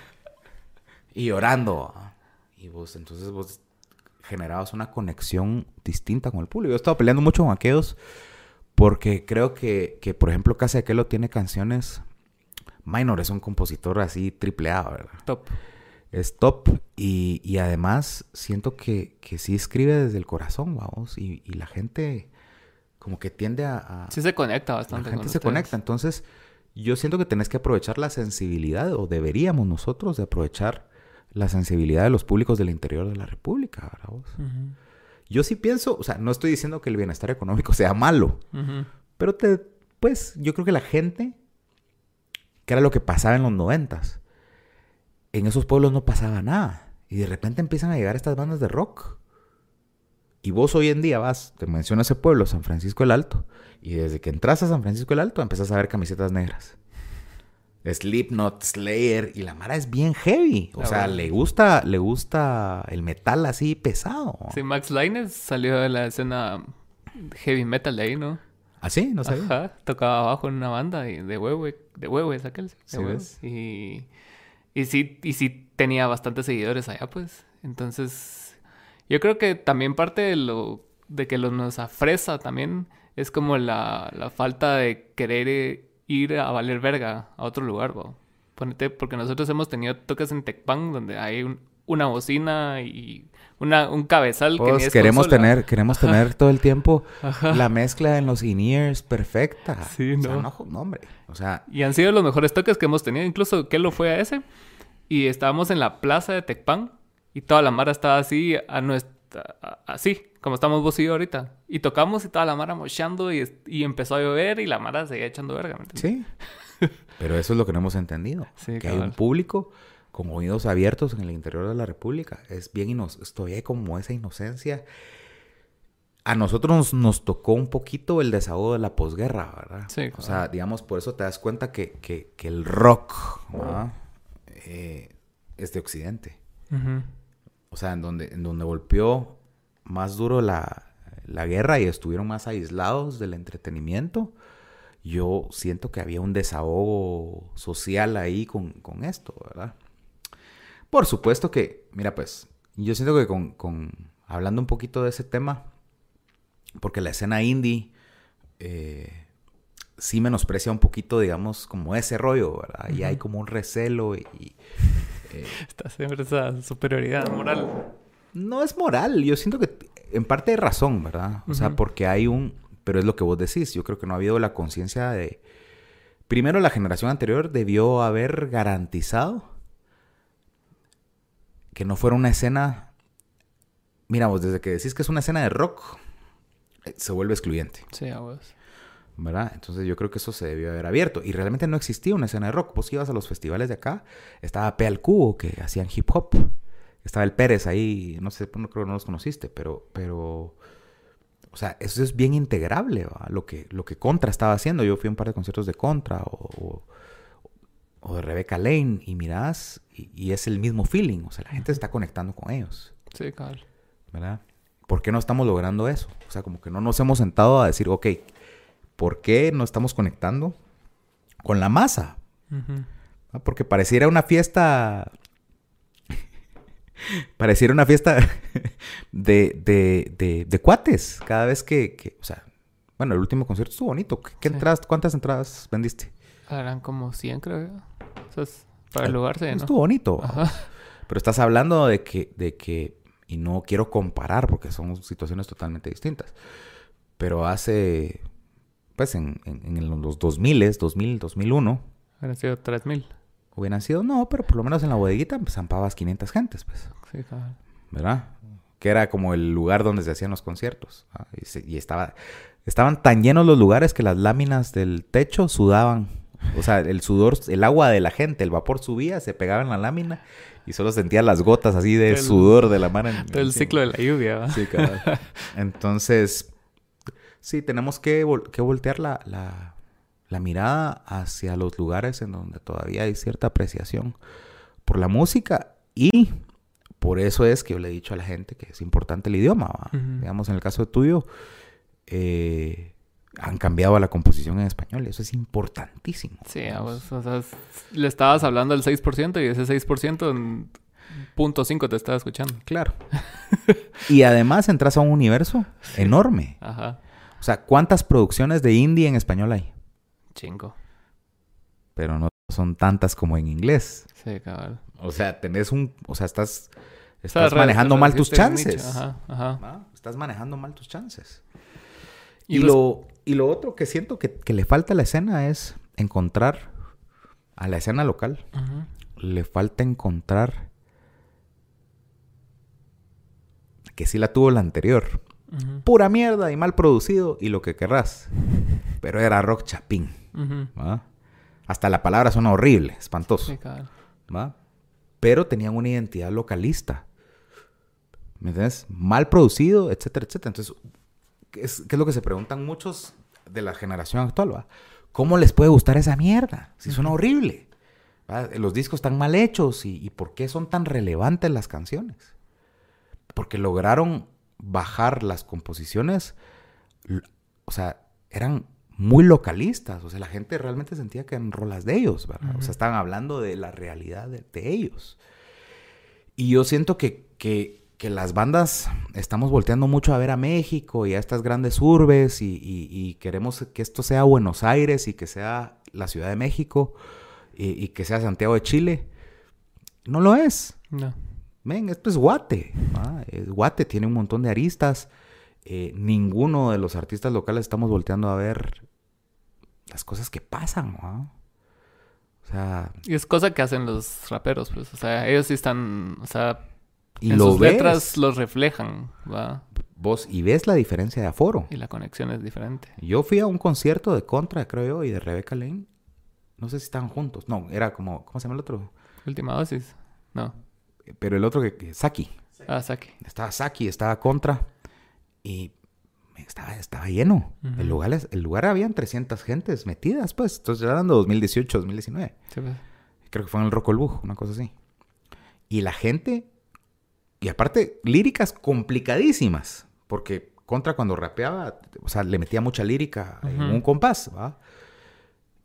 y llorando. va. Y vos, entonces vos generabas una conexión distinta con el público. Yo he estado peleando mucho con aquellos porque creo que, que por ejemplo, Casa de tiene canciones... Minor es un compositor así triple A, ¿verdad? Top. es top y, y además siento que, que sí escribe desde el corazón, vamos, y, y la gente como que tiende a... a- Sí se conecta la bastante gente con se ustedes. conecta, entonces yo siento que tenés que aprovechar la sensibilidad, o deberíamos nosotros de aprovechar la sensibilidad de los públicos del interior de la República, ¿verdad vos? Yo sí pienso, o sea, no estoy diciendo que el bienestar económico sea malo, pero te, pues yo creo que la gente, que era lo que pasaba en los noventas, en esos pueblos no pasaba nada. Y de repente empiezan a llegar estas bandas de rock. Y vos hoy en día vas, te menciono ese pueblo, San Francisco el Alto. Y desde que entras a San Francisco el Alto, empezás a ver camisetas negras. Slipknot, Slayer, y la Mara es bien heavy. O sea, le gusta, le gusta el metal así pesado. Sí, Max Lines salió de la escena heavy metal de ahí, ¿no? ¿Así? ¿Ah, No sabía. Ajá, tocaba abajo en una banda y de huevo, de huevo es aquel. de Sí. ¿ves? Y, y sí, y sí tenía bastantes seguidores allá, pues. Entonces, yo creo que también parte de lo de que lo nos afresa también es como la, la falta de querer eh, ir a valer verga a otro lugar, ¿va? Ponete, porque nosotros hemos tenido toques en Tecpan donde hay un- una bocina y una, un cabezal que ni Pues es queremos consola. tener, queremos tener todo el tiempo Ajá. la mezcla en los in-ears perfecta. Sí, O sea, ¿no? no, no, hombre. O sea, Y han sido los mejores toques que hemos tenido. Incluso Kelo fue a ese. Y estábamos en la plaza de Tecpan. Y toda la mara estaba así, a nuestra, así, como estamos vos y yo ahorita. Y tocamos y toda la mara mochando y, y empezó a llover y la mara seguía echando verga. ¿me sí. Pero eso es lo que no hemos entendido. Sí, que hay un público con oídos abiertos en el interior de la República. Es bien hay como esa inocencia. A nosotros nos, nos tocó un poquito el desahogo de la posguerra, ¿verdad? Sí, O sea, digamos, por eso te das cuenta que, que- que el rock ¿verdad? Eh, es de Occidente. O sea, en donde, en donde golpeó más duro la, la guerra y estuvieron más aislados del entretenimiento. yo siento que había un desahogo social ahí con, con esto, ¿verdad? Por supuesto que, mira, pues, yo siento que con, con hablando un poquito de ese tema, porque la escena indie eh, sí menosprecia un poquito, digamos, como ese rollo, ¿verdad? Y hay como un recelo y... eh, Está siempre esa superioridad moral. No es moral, yo siento que en parte hay razón, ¿verdad? O sea, porque hay un... Pero es lo que vos decís, yo creo que no ha habido la conciencia de... Primero, la generación anterior debió haber garantizado que no fuera una escena... Mira, vos, desde que decís que es una escena de rock, eh, se vuelve excluyente. Sí, a vos. ¿verdad? Entonces yo creo que eso se debió haber abierto. Y realmente no existía una escena de rock. Vos ibas a los festivales de acá, estaba P al Cubo, que hacían hip hop. Estaba el Pérez ahí, no sé, no creo que no los conociste, pero, pero, o sea, eso es bien integrable, ¿va? Lo que, lo que Contra estaba haciendo. Yo fui a un par de conciertos de Contra o, o, o de Rebecca Lane y mirás, y, y, es el mismo feeling, o sea, la gente se está conectando con ellos. Sí, claro. ¿Verdad? ¿Por qué no estamos logrando eso? O sea, como que no nos hemos sentado a decir, ok, ¿por qué no estamos conectando con la masa? Uh -huh. Porque pareciera una fiesta pareciera una fiesta de, de, de, de, cuates. Cada vez que, que, o sea, bueno, el último concierto estuvo bonito. ¿Qué sí. entradas, ¿Cuántas entradas vendiste? Eran como 100, creo. Para el lugar, sí, ¿no? Estuvo bonito. Ajá. Pero estás hablando de que, de que, y no quiero comparar porque son situaciones totalmente distintas. Pero hace, pues en, en, en los 2000, 2000, 2001. Hubieran sido 3000 hubieran sido, no, pero por lo menos en la bodeguita pues, zampabas 500 gentes, pues. Sí, claro. ¿Verdad? Que era como el lugar donde se hacían los conciertos. ¿ah? Y, se, y, estaba, estaban tan llenos los lugares que las láminas del techo sudaban. O sea, el sudor, el agua de la gente, el vapor subía, se pegaba en la lámina y solo sentía las gotas así de el, sudor de la mano. En, todo el ciclo de la lluvia. ¿va? Sí, claro. Entonces, sí, tenemos que, vol que voltear la, la la mirada hacia los lugares en donde todavía hay cierta apreciación por la música y por eso es que yo le he dicho a la gente que es importante el idioma. Uh -huh. Digamos, en el caso tuyo, eh, han cambiado a la composición en español. Eso es importantísimo. Sí, vos, o sea, le estabas hablando del 6% y ese 6% en punto 5 te estaba escuchando. Claro. y además entras a un universo enorme. Ajá. O sea, ¿cuántas producciones de indie en español hay? Chingo. Pero no son tantas como en inglés. Sí, cabal. O sea, tenés un... O sea, estás... Estás o sea, manejando mal tus chances. Ajá, ajá. ¿Ah? Estás manejando mal tus chances. Y, y los... lo, y lo otro que siento que, que, le falta a la escena es encontrar... A la escena local. Uh -huh. Le falta encontrar... Que sí la tuvo la anterior. Uh -huh. Pura mierda y mal producido y lo que querrás. Pero era rock chapín. Uh -huh. Hasta la palabra suena horrible, espantoso. ¿va? Pero tenían una identidad localista. ¿Me entiendes? Mal producido, etcétera, etcétera. Entonces, ¿qué es, qué es lo que se preguntan muchos de la generación actual? ¿va? ¿Cómo les puede gustar esa mierda? Si suena uh -huh. horrible. ¿va? Los discos están mal hechos. Y, ¿Y por qué son tan relevantes las canciones? Porque lograron bajar las composiciones. O sea, eran muy localistas. O sea, la gente realmente sentía que eran rolas de ellos, ¿verdad? Uh -huh. O sea, estaban hablando de la realidad de, de ellos. Y yo siento que, que, que, las bandas estamos volteando mucho a ver a México y a estas grandes urbes y, y, y queremos que esto sea Buenos Aires y que sea la Ciudad de México y, y que sea Santiago de Chile. No lo es. No. Ven, esto es Guate. ¿ah? Es Guate tiene un montón de aristas. Eh, ninguno de los artistas locales estamos volteando a ver las cosas que pasan, ¿no? O sea... Y es cosa que hacen los raperos, pues. O sea, ellos sí están... O sea... Y en lo sus ves. letras los reflejan, ¿va? Vos, y ves la diferencia de aforo. Y la conexión es diferente. Yo fui a un concierto de Contra, creo yo, y de Rebecca Lane. No sé si estaban juntos. No, era como... ¿Cómo se llama el otro? Última dosis. No. Pero el otro que... Saki. Ah, Saki. Estaba Saki, estaba Contra. Y estaba, estaba lleno. Uh -huh. el, lugar, el lugar habían 300 gentes metidas, pues. Entonces, hablando de 2018, 2019. Sí, pues. Creo que fue en el Rocolbuj, una cosa así. Y la gente... Y aparte, líricas complicadísimas. Porque Contra cuando rapeaba, o sea, le metía mucha lírica uh -huh. en un compás, ¿va?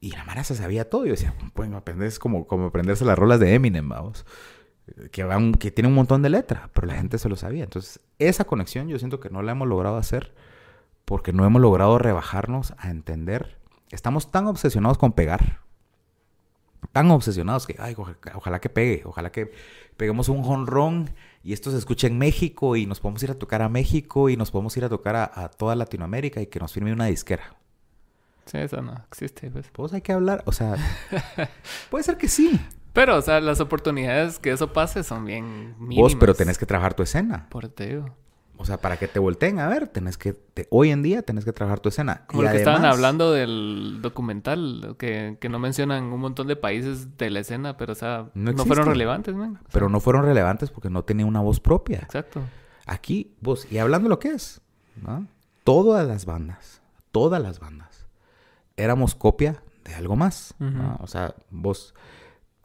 Y la Mara se sabía todo. Y yo decía, bueno, aprender es como, como aprenderse las rolas de Eminem, vamos. Que, van, que tiene un montón de letra, pero la gente se lo sabía. Entonces, esa conexión yo siento que no la hemos logrado hacer porque no hemos logrado rebajarnos a entender. Estamos tan obsesionados con pegar. Tan obsesionados que, ay, ojalá, que pegue, ojalá que peguemos un jonrón y esto se escuche en México y nos podemos ir a tocar a México y nos podemos ir a tocar a, a toda Latinoamérica y que nos firme una disquera. Sí, eso no existe, pues. Pues hay que hablar, o sea, puede ser que sí. Pero, o sea, las oportunidades que eso pase son bien mínimas. Vos, pero tenés que trabajar tu escena. Por te digo. O sea, para que te volteen a ver, tenés que... hoy en día tenés que trabajar tu escena. Como lo que estaban hablando del documental, que, que, no mencionan un montón de países de la escena, pero, o sea, no, fueron relevantes, man. pero no fueron relevantes porque no tenían una voz propia. Exacto. Aquí, vos, y hablando de lo que es, ¿no? Todas las bandas, todas las bandas, éramos copia de algo más. O sea, vos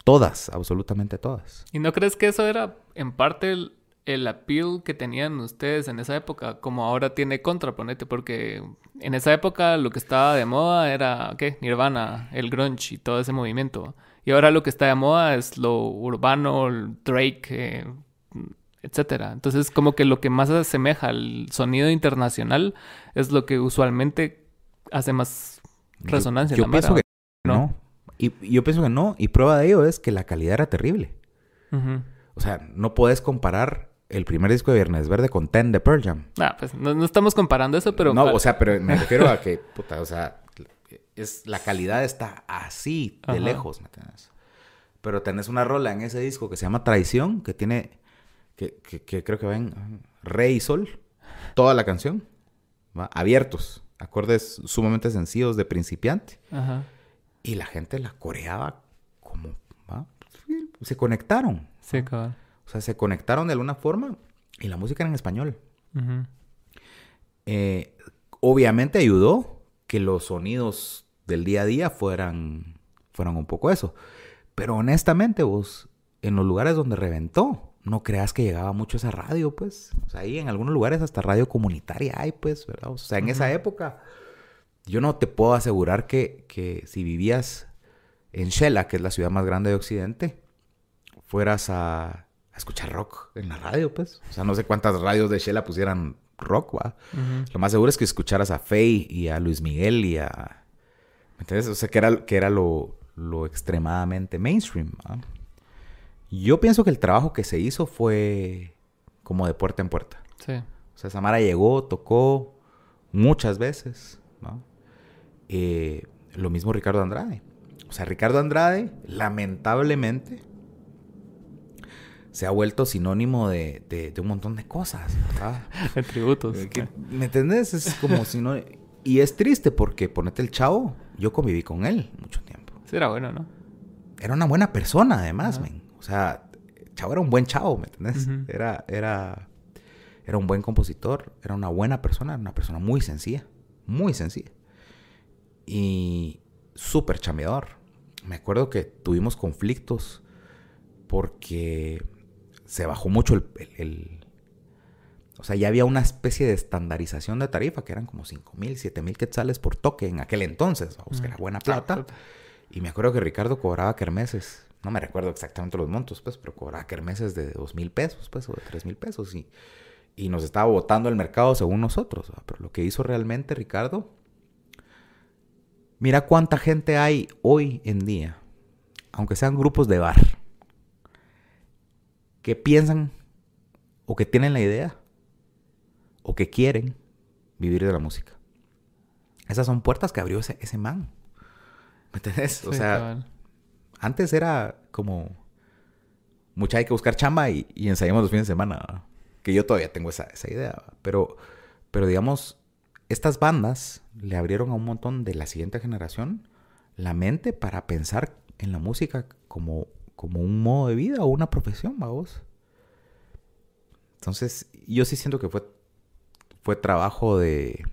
Todas, absolutamente todas. ¿Y no crees que eso era en parte el, el appeal que tenían ustedes en esa época? Como ahora tiene contra, ponete, porque en esa época lo que estaba de moda era, ¿qué? Nirvana, el grunge y todo ese movimiento. Y ahora lo que está de moda es lo urbano, Drake, eh, etcétera. Entonces, como que lo que más asemeja al sonido internacional es lo que usualmente hace más resonancia. Yo, pienso que no. Y, yo pienso que no. Y prueba de ello es que la calidad era terrible. O sea, no puedes comparar el primer disco de Viernes Verde con Ten de Pearl Jam. Ah, pues no, estamos comparando eso, pero... No, o sea, pero me refiero a que, puta, o sea, es, la calidad está así de lejos, ¿me entiendes? Pero tenés una rola en ese disco que se llama Traición, que tiene, que, que, creo que ven Rey y Sol, toda la canción, ¿va? abiertos, acordes sumamente sencillos de principiante. Ajá. Y la gente la coreaba como, Se conectaron. Sí, cabrón. O sea, se conectaron de alguna forma y la música era en español. Eh, obviamente ayudó que los sonidos del día a día fueran, fueran un poco eso. Pero honestamente, vos, en los lugares donde reventó, no creas que llegaba mucho esa radio, pues. O sea, ahí en algunos lugares hasta radio comunitaria hay, pues, ¿verdad? O sea, en esa época yo no te puedo asegurar que, que si vivías en Shela, que es la ciudad más grande de Occidente, fueras a, escuchar rock en la radio, pues. O sea, no sé cuántas radios de Shela pusieran rock, ¿va? Lo más seguro es que escucharas a Faye y a Luis Miguel y a... ¿Me entiendes? O sea, que era, que era lo, lo extremadamente mainstream, ¿va? Yo pienso que el trabajo que se hizo fue como de puerta en puerta. Sí. O sea, Samara llegó, tocó muchas veces, ¿no? Eh, lo mismo Ricardo Andrade. O sea, Ricardo Andrade, lamentablemente, se ha vuelto sinónimo de, un montón de cosas, ¿verdad? de tributos. ¿Me entendés? Es como si no... Y es triste porque, ponete el chavo, yo conviví con él mucho tiempo. Sí, era bueno, ¿no? Era una buena persona, además, men. O sea, el chavo era un buen chavo, ¿me entendés? Era, era, era un buen compositor, era una buena persona, era una persona muy sencilla, muy sencilla y súper chameador. Me acuerdo que tuvimos conflictos porque se bajó mucho el, O sea, ya había una especie de estandarización de tarifa que eran como 5 mil, 7 mil quetzales por toque en aquel entonces, vamos, que era buena plata. Y me acuerdo que Ricardo cobraba kermeses. No me recuerdo exactamente los montos, pues, pero cobraba kermeses de 2 mil pesos, pues, o de 3 mil pesos. Y, y nos estaba botando el mercado según nosotros. Pero lo que hizo realmente Ricardo Mira cuánta gente hay hoy en día, aunque sean grupos de bar, que piensan o que tienen la idea o que quieren vivir de la música. Esas son puertas que abrió ese, ese man. ¿Me entiendes? o sea, antes era como mucha hay que buscar chamba y, ensayamos los fines de semana. Que yo todavía tengo esa, esa idea. Pero, pero digamos, estas bandas le abrieron a un montón de la siguiente generación la mente para pensar en la música como, como un modo de vida o una profesión, vamos. Entonces, yo sí siento que fue, fue trabajo de.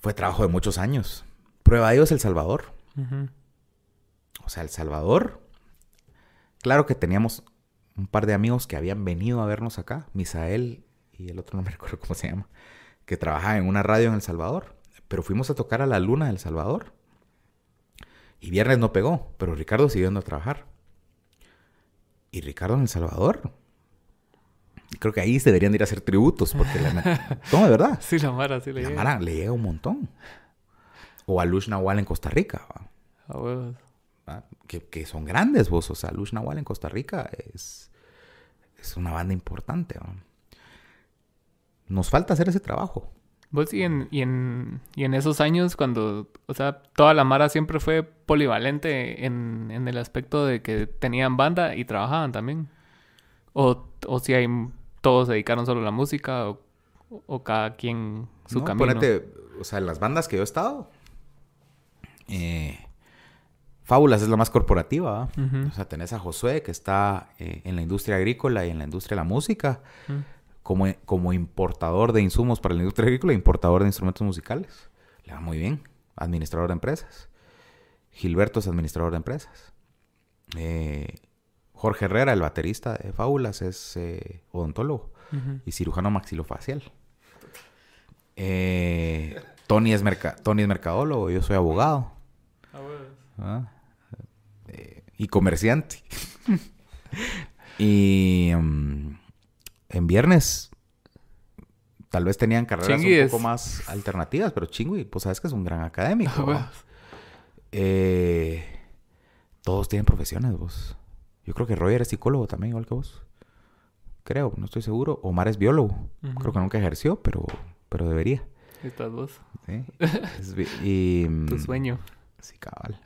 Fue trabajo de muchos años. Prueba de es El Salvador. O sea, El Salvador. Claro que teníamos un par de amigos que habían venido a vernos acá, Misael y el otro no me recuerdo cómo se llama que trabajaba en una radio en El Salvador. Pero fuimos a tocar a la luna del Salvador. Y viernes no pegó, pero Ricardo siguió yendo a trabajar. Y Ricardo en El Salvador. Creo que ahí se deberían ir a hacer tributos, porque la No, de verdad. Sí, la Mara sí le la llega. Mara le llega un montón. O a Lush Nahual en Costa Rica. A huevos. ¿Va? Que, que son grandes vos. O sea, Lush Nahual en Costa Rica es, es una banda importante. ¿va? Nos falta hacer ese trabajo. Vos y en, y en, y en esos años cuando, o sea, toda la Mara siempre fue polivalente en, en el aspecto de que tenían banda y trabajaban también. O, o si hay, todos se dedicaron solo a la música o, o cada quien su No, camino. ponete, o sea, en las bandas que yo he estado, eh, Fábulas es la más corporativa. O sea, tenés a Josué que está eh, en la industria agrícola y en la industria de la música. Como, como importador de insumos para la industria agrícola, importador de instrumentos musicales. Le va muy bien. Administrador de empresas. Gilberto es administrador de empresas. Eh, Jorge Herrera, el baterista de Fábulas, es eh, odontólogo y cirujano maxilofacial. Eh, Tony, es merca- Tony es mercadólogo, yo soy abogado. ¿ah? Eh, y comerciante. y mm, en viernes tal vez tenían carreras Chingui un es- poco más alternativas, pero Chingui, pues sabes que es un gran académico. A ¿va? huevos. Eh, todos tienen profesiones, vos. Yo creo que Roger es psicólogo también, igual que vos. Creo, no estoy seguro. Omar es biólogo. Creo que nunca ejerció, pero, pero debería. Estas dos. ¿sí? Es y, Tu mm, sueño. Sí, cabal.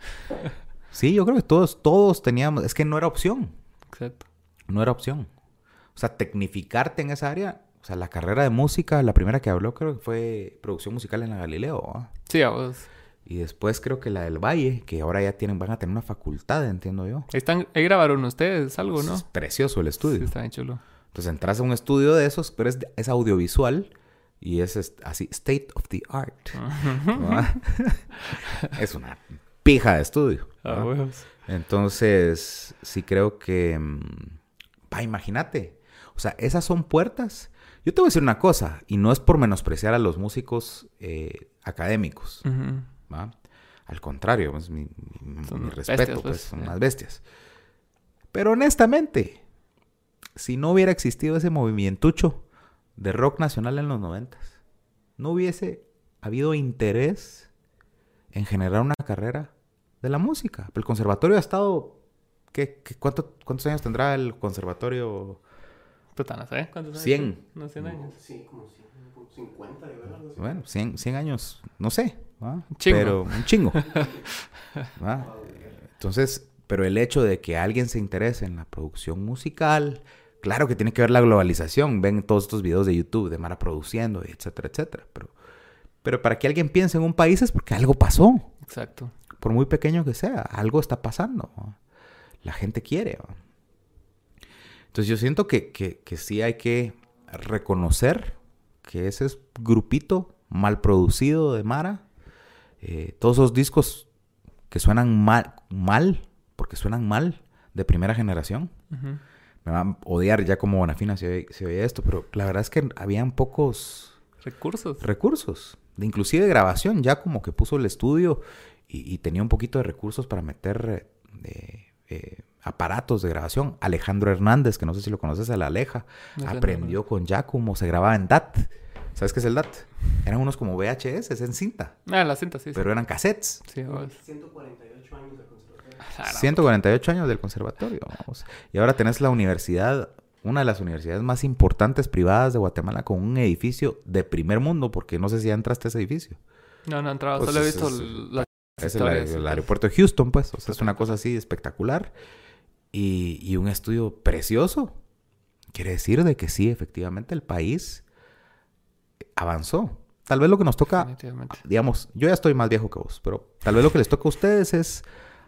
Sí, yo creo que todos, todos teníamos... Es que no era opción. Exacto. No era opción. O sea, tecnificarte en esa área... O sea, la carrera de música, la primera que habló creo que fue producción musical en la Galileo. Sí, a vos. Y después creo que la del Valle, que ahora ya tienen, van a tener una facultad, entiendo yo. Ahí, están, ahí grabaron ustedes algo, ¿no? Es precioso el estudio. Sí, está bien chulo. Entonces entras a un estudio de esos, pero es, es audiovisual y es así, state of the art. es una pija de estudio. Huevos. Entonces, sí creo que... mm, Va, imagínate. O sea, esas son puertas. Yo te voy a decir una cosa, y no es por menospreciar a los músicos eh, académicos. ¿va? Al contrario, es mi, mi- Son mi bestias, respeto, pues, pues, son ya. unas bestias. Pero honestamente, si no hubiera existido ese movimientucho de rock nacional en los noventas, no hubiese habido interés en generar una carrera de la música. El conservatorio ha estado... ¿qué, qué- cuánto- ¿Cuántos años tendrá el conservatorio? Puta, no sé. ¿Cuántos años? 100. No, 100 años. Sí, como cien- como 50, yo creo. algo así. Bueno, 100, 100 años, no sé. ¿va? Chingo. Pero un chingo. ¿va? Entonces, pero el hecho de que alguien se interese en la producción musical, claro que tiene que ver la globalización. Ven todos estos videos de YouTube de Mara produciendo, etcétera, etcétera. Pero, pero para que alguien piense en un país es porque algo pasó. Exacto. Por muy pequeño que sea, algo está pasando. ¿va? La gente quiere. ¿va? Entonces yo siento que, que, que sí hay que reconocer que ese es grupito mal producido de Mara, eh, todos esos discos que suenan mal, mal, porque suenan mal, de primera generación. Me van a odiar ya como Bonafina si oye, si oye esto, pero la verdad es que habían pocos Recursos. recursos, de inclusive grabación, ya como que puso el estudio y, y tenía un poquito de recursos para meter eh, eh, aparatos de grabación. Alejandro Hernández, que no sé si lo conoces, a la Aleja, sé, aprendió con Giacomo, se grababa en DAT. ¿Sabes qué es el DAT? Eran unos como VHS, es en cinta, Ah, la cinta, sí. sí. pero eran cassettes. Sí, a vos. 148 años de conservatorio. Ah, la- 148 años del conservatorio. vamos. Y ahora tenés la universidad, una de las universidades más importantes privadas de Guatemala con un edificio de primer mundo, porque no sé si ya entraste a ese edificio. No, no he entrado. Pues Solo he visto es- l- las Es el, historias, el aeropuerto de Houston, pues. O sea, es una cosa así espectacular. Y, y un estudio precioso. Quiere decir de que sí, efectivamente, el país avanzó. Tal vez lo que nos toca, digamos, yo ya estoy más viejo que vos, pero tal vez lo que les toca a ustedes es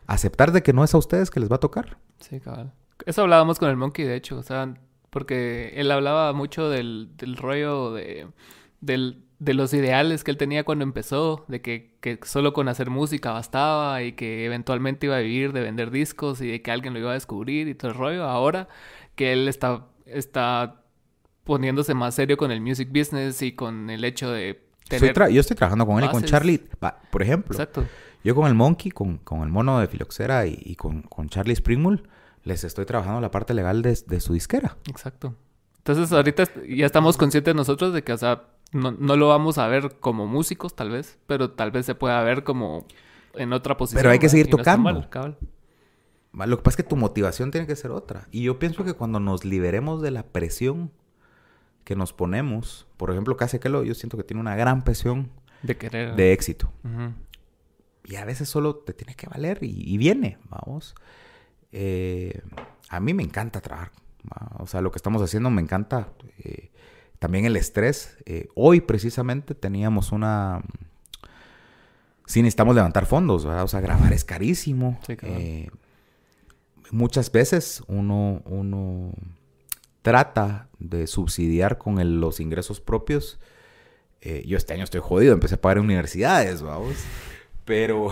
aceptar de que no es a ustedes que les va a tocar. Sí, cabal. Eso hablábamos con el Monkey, de hecho. O sea, porque él hablaba mucho del, del rollo de, del- de los ideales que él tenía cuando empezó, de que, que solo con hacer música bastaba y que eventualmente iba a vivir de vender discos y de que alguien lo iba a descubrir y todo el rollo. Ahora que él está, está poniéndose más serio con el music business y con el hecho de tener... yo estoy trabajando con él y con. Charlie. por ejemplo, Exacto. yo con el Monkey, con, con el mono de Filoxera y, y con, con Charlie Springmull, les estoy trabajando la parte legal de, de su disquera. Exacto. Entonces ahorita ya estamos conscientes nosotros de que, o sea, no, no lo vamos a ver como músicos tal vez, pero tal vez se pueda ver como en otra posición. Pero hay que seguir Y no tocando. mal, Lo que pasa es que tu motivación tiene que ser otra. Y yo pienso que cuando nos liberemos de la presión que nos ponemos, por ejemplo, Casi Kelo, yo siento que tiene una gran presión De querer. de éxito. Y a veces solo te tiene que valer y, y viene, vamos. Eh, a mí me encanta trabajar. ¿va? O sea, lo que estamos haciendo me encanta. Eh, también el estrés. Eh, hoy precisamente teníamos una... Sí necesitamos levantar fondos, ¿verdad? O sea, grabar es carísimo. Sí, claro. Eh, muchas veces uno, uno trata de subsidiar con el- los ingresos propios. Eh, yo este año estoy jodido, empecé a pagar universidades, vamos. Pero,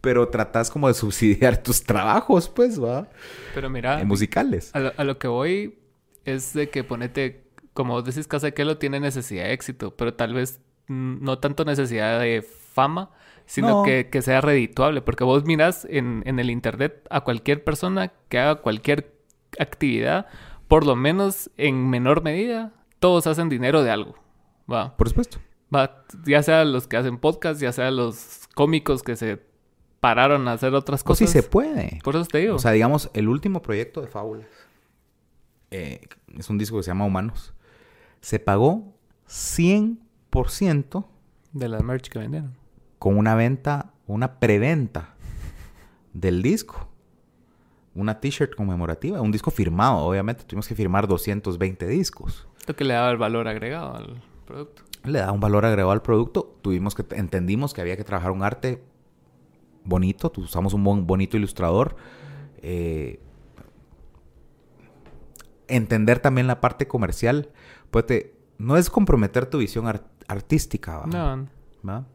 pero tratas como de subsidiar tus trabajos, pues, va. Pero mira, Eh, musicales. a lo, a lo que voy es de que ponete, como decís, Casa de Kelo tiene necesidad de éxito, pero tal vez no tanto necesidad de fama, sino No. que, que sea redituable. Porque vos miras en, en el internet a cualquier persona que haga cualquier actividad, por lo menos en menor medida, todos hacen dinero de algo. Va. Por supuesto. Va, ya sea los que hacen podcast, ya sea los cómicos que se pararon a hacer otras Pues sí cosas. se puede. Por eso te digo. O sea, digamos, el último proyecto de Fábulas eh, es un disco que se llama Humanos. Se pagó 100% de la merch que vendieron. con una venta, una preventa del disco. Una t-shirt conmemorativa, un disco firmado, obviamente. Tuvimos que firmar 220 discos. Esto que le daba el valor agregado al producto. Le da un valor agregado al producto. Tuvimos que, entendimos que había que trabajar un arte bonito. Usamos un bon- bonito ilustrador. Eh, entender también la parte comercial. Te- no es comprometer tu visión ar- artística, ¿va? No, ¿va?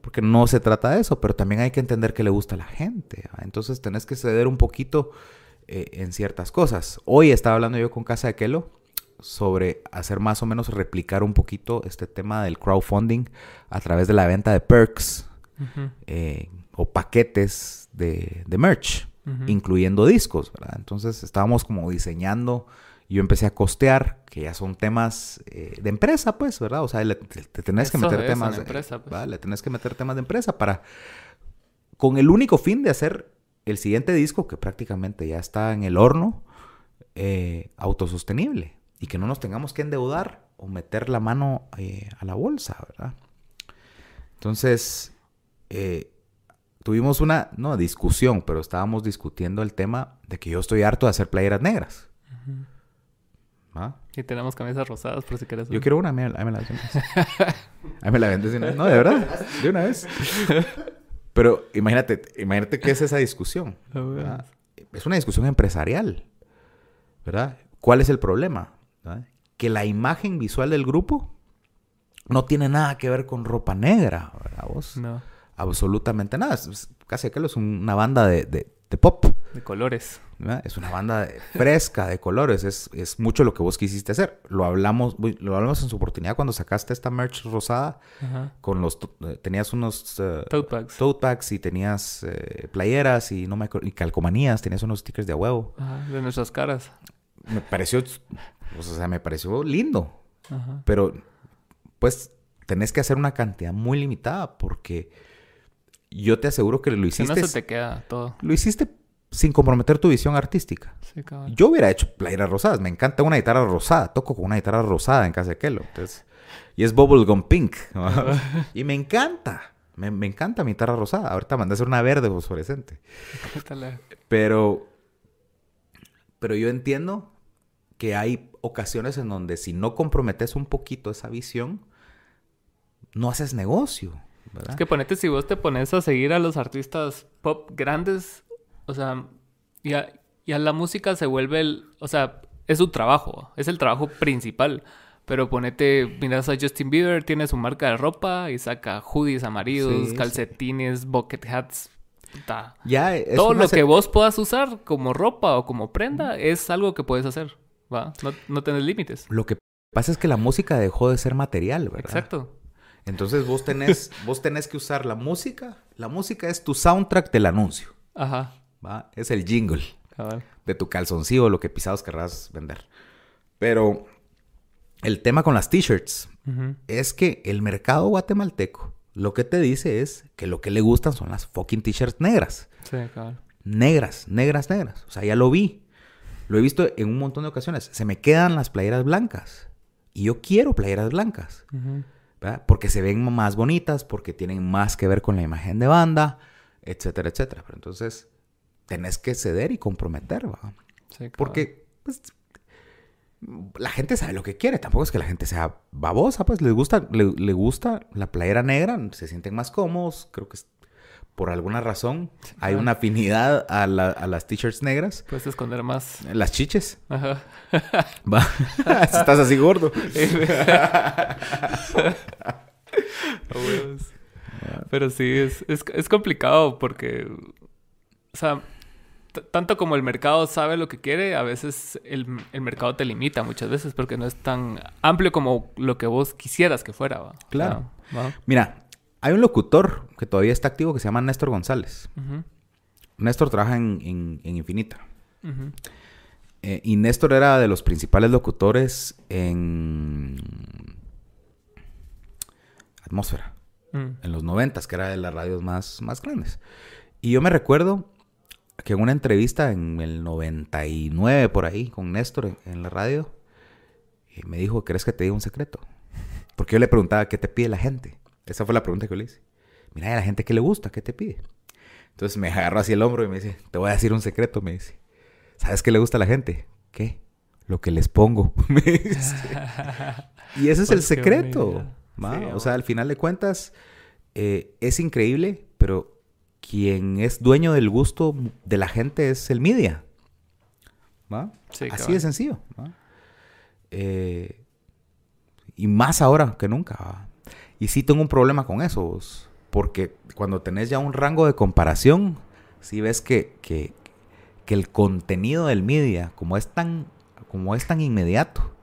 Porque no se trata de eso, pero también hay que entender que le gusta a la gente. ¿va? Entonces tenés que ceder un poquito eh, en ciertas cosas. Hoy estaba hablando yo con Casa de Kelo sobre hacer más o menos replicar un poquito este tema del crowdfunding a través de la venta de perks eh, o paquetes de, de merch, incluyendo discos, ¿verdad? Entonces estábamos como diseñando, yo empecé a costear, que ya son temas eh, de empresa, pues, ¿verdad? O sea, le- te, te tenés que meter temas de empresa, pues. ¿va? Le tenés que meter temas de empresa para, con el único fin de hacer el siguiente disco, que prácticamente ya está en el horno, eh, autosostenible y que no nos tengamos que endeudar o meter la mano eh, a la bolsa, ¿verdad? Entonces, tuvimos una, no discusión, pero estábamos discutiendo el tema de que yo estoy harto de hacer playeras negras. ¿Va? Y tenemos camisas rosadas por si quieres. Yo quiero una, ahí me, me la vendes. Ahí me la vendes de una vez. No, de verdad, de una vez. Pero imagínate, imagínate qué es esa discusión. Es una discusión empresarial, ¿verdad? ¿Cuál es el problema? ¿verdad? Que la imagen visual del grupo no tiene nada que ver con ropa negra, ¿verdad? Vos? No, Absolutamente nada. Casi que es un- una banda de, de- de pop. de colores. ¿Verdad? Es una banda fresca, de colores. Es, es mucho lo que vos quisiste hacer. Lo hablamos, lo hablamos en su oportunidad cuando sacaste esta merch rosada Ajá. con los... eh, tenías unos... eh, Tote bags. tote bags y tenías eh, playeras y no me y calcomanías, tenías unos stickers de huevo. Ajá, de nuestras caras. Me pareció, o sea, me pareció lindo, Ajá. pero pues tenés que hacer una cantidad muy limitada porque yo te aseguro que lo Si no hiciste, se te queda todo. lo hiciste sin comprometer tu visión artística. Sí. Yo hubiera hecho playeras rosadas, me encanta una guitarra rosada, toco con una guitarra rosada en casa de Kelo, entonces, y es bubblegum pink, ¿no? y me encanta, me, me encanta mi guitarra rosada, ahorita mandé a hacer una verde fosforescente. Pero, pero yo entiendo que hay ocasiones en donde si no comprometes un poquito esa visión, no haces negocio, ¿verdad? Es que ponete, si vos te pones a seguir a los artistas pop grandes, o sea, ya, ya la música se vuelve el, o sea, es su trabajo, es el trabajo principal. Pero ponete, miras a Justin Bieber, tiene su marca de ropa y saca hoodies amarillos, Sí, sí. calcetines, bucket hats. puta. Ya es Todo lo que vos puedas usar como ropa o como prenda es algo que puedes hacer, ¿va? No, no tenés límites. Lo que pasa es que la música dejó de ser material, ¿verdad? Exacto. Entonces vos tenés, vos tenés que usar la música. La música es tu soundtrack del anuncio. Ajá. ¿Va? Es el jingle Cabal. de tu calzoncillo, lo que pisados querrás vender. Pero el tema con las t-shirts es que el mercado guatemalteco lo que te dice es que lo que le gustan son las fucking t-shirts negras. Sí, cabal. Negras, negras, negras. O sea, ya lo vi. Lo he visto en un montón de ocasiones. Se me quedan las playeras blancas. Y yo quiero playeras blancas. ¿verdad? Porque se ven más bonitas, porque tienen más que ver con la imagen de banda, etcétera, etcétera. Pero entonces tenés que ceder y comprometer, ¿va? Sí. Porque pues, la gente sabe lo que quiere. Tampoco es que la gente sea babosa, pues les gusta, le, le gusta la playera negra, se sienten más cómodos. Creo que es- por alguna razón hay una afinidad a, la- a las t-shirts negras. Puedes esconder más. Las chiches. Ajá. Va. Estás así gordo. Pero sí, es, es, es complicado porque, o sea, tanto como el mercado sabe lo que quiere, a veces el, el mercado te limita muchas veces porque no es tan amplio como lo que vos quisieras que fuera. Claro. ¿va? Mira, hay un locutor que todavía está activo que se llama Néstor González. Néstor trabaja en, en- en Infinita. Eh, y Néstor era de los principales locutores en Atmósfera, Mm, en los noventas, que era de las radios más, más grandes. Y yo me recuerdo que en una entrevista en el 99 por ahí con Néstor en, la radio, eh, me dijo, ¿crees que te diga un secreto? Porque yo le preguntaba, ¿qué te pide la gente? Esa fue la pregunta que yo le hice. Mira, ¿y a la gente qué le gusta? ¿Qué te pide? Entonces me agarró así el hombro y me dice, te voy a decir un secreto, me dice. ¿Sabes qué le gusta a la gente? ¿Qué? Lo que les pongo. me dice. Y ese es el Pues secreto. o sea, al final de cuentas, eh, es increíble, pero quien es dueño del gusto de la gente es el media. ¿va? Sí, Así de sencillo. ¿va? Eh, y más ahora que nunca. ¿va? Y sí tengo un problema con eso, vos, porque cuando tenés ya un rango de comparación, sí ves que, que, que el contenido del media, como es tan, como es tan inmediato,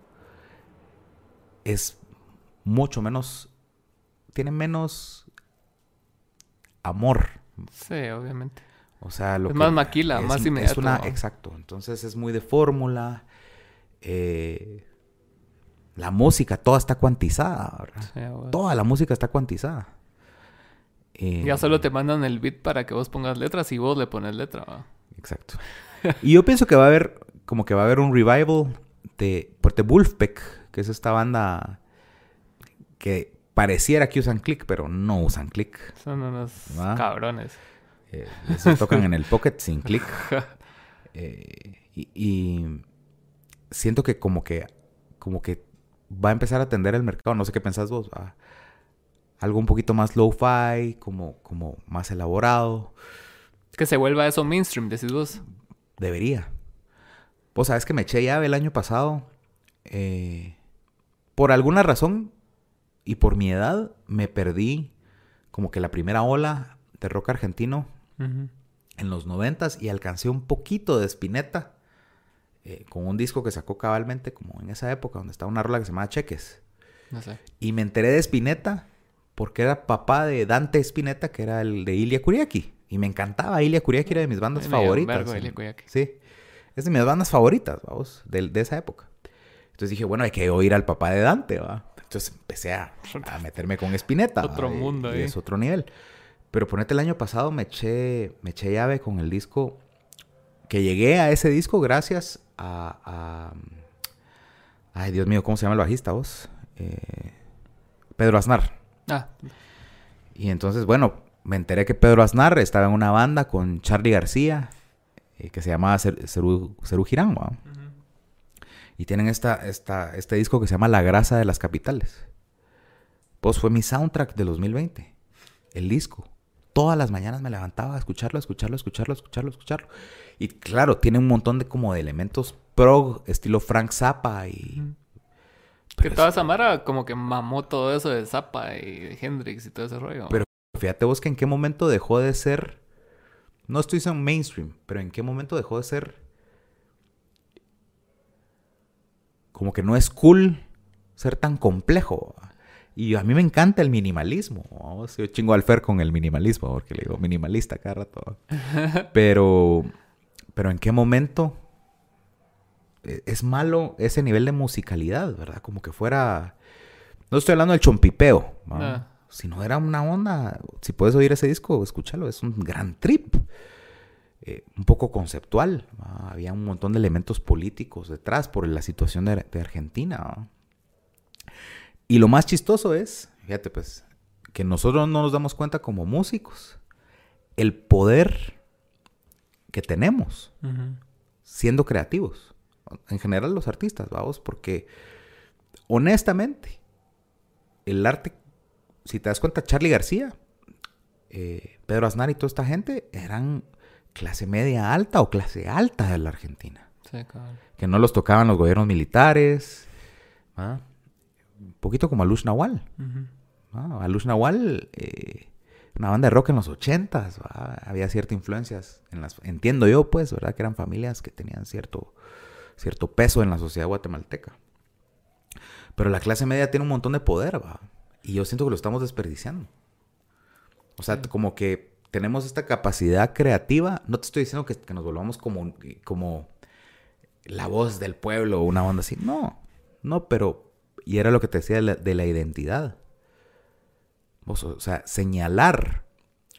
es mucho menos, tiene menos amor. Sí, obviamente. O sea, lo Es que- más maquila, más es inmediato, una, ¿no? exacto. Entonces es muy de fórmula. eh, la música, toda está cuantizada, ¿verdad? Sí. Toda la música está cuantizada. Eh, Ya solo te mandan el beat para que vos pongas letras y vos le pones letra. ¿va? Exacto. Y yo pienso que va a haber, como que va a haber un revival de, The Wolfpack, que es esta banda que pareciera que usan click, pero no usan click. Son unos cabrones. Eh, esos tocan en el pocket sin click. Eh, y, y siento que como que como que va a empezar a atender el mercado. No sé qué pensás vos. algo un poquito más low-fi, como, como más elaborado. Que se vuelva eso mainstream, decís vos. Debería. Vos sabes que me eché llave el año pasado. eh, por alguna razón y por mi edad me perdí como que la primera ola de rock argentino en los noventas y alcancé un poquito de Spinetta eh, con un disco que sacó cabalmente como en esa época donde estaba una rola que se llamaba Cheques. No sé. Y me enteré de Spinetta porque era papá de Dante Spinetta, que era el de Ilia Kuriaki. Y me encantaba Ilia Kuriaki, era de mis bandas Ay, favoritas. vergo Ilia Kuriaki. Sí, es de mis bandas favoritas, vamos, de, de esa época. Entonces dije, bueno, hay que oír al papá de Dante, ¿va? Entonces empecé a, a meterme con Spinetta. Otro mundo y es otro nivel. Pero ponete el año pasado me eché, me eché llave con el disco que llegué a ese disco gracias a, a- ay Dios mío, ¿cómo se llama el bajista vos? Eh, Pedro Aznar. Ah, Y entonces, bueno, me enteré que Pedro Aznar estaba en una banda con Charlie García, eh, que se llamaba Cer- Cerú, Cerú Girán. Y tienen esta, esta, este disco que se llama La Grasa de las Capitales. Pues fue mi soundtrack del 2020. El disco. Todas las mañanas me levantaba a escucharlo, a escucharlo, a escucharlo, a escucharlo, a escucharlo. Y claro, tiene un montón de como de elementos prog, estilo Frank Zappa y... que toda es- esa mara como que mamó todo eso de Zappa y de Hendrix y todo ese rollo. Pero- Fíjate vos que en qué momento dejó de ser. No estoy diciendo mainstream, pero en qué momento dejó de ser. Como que no es cool ser tan complejo. Y a mí me encanta el minimalismo. ¿no? Yo chingo al Fer con el minimalismo, porque le digo minimalista cada rato. Pero, pero ¿en qué momento e- es malo ese nivel de musicalidad, verdad? Como que fuera... No estoy hablando del chompipeo, ¿no? Ah. sino era una onda. Si puedes oír ese disco, escúchalo, es un gran trip. Eh, un poco conceptual. ¿va? Había un montón de elementos políticos detrás por la situación de, de Argentina. ¿va? Y lo más chistoso es, fíjate pues, que nosotros no nos damos cuenta como músicos el poder que tenemos siendo creativos. En general los artistas, vamos, porque honestamente, el arte, si te das cuenta, Charlie García, eh, Pedro Aznar y toda esta gente eran clase media alta o clase alta de la Argentina. Sí. Que no los tocaban los gobiernos militares. Un poquito como Alush. Ujú. ¿no? Alush Nawal, eh, una banda de rock en los ochentas, había cierta influencias, en las, entiendo yo pues, ¿verdad? Que eran familias que tenían cierto, cierto peso en la sociedad guatemalteca. Pero la clase media tiene un montón de poder, ¿va? Y yo siento que lo estamos desperdiciando. O sea, Sí. como que tenemos esta capacidad creativa, no te estoy diciendo que, que nos volvamos como, como la voz del pueblo o una onda así, no, no, pero, y era lo que te decía de la, de la identidad. Vos, o sea, señalar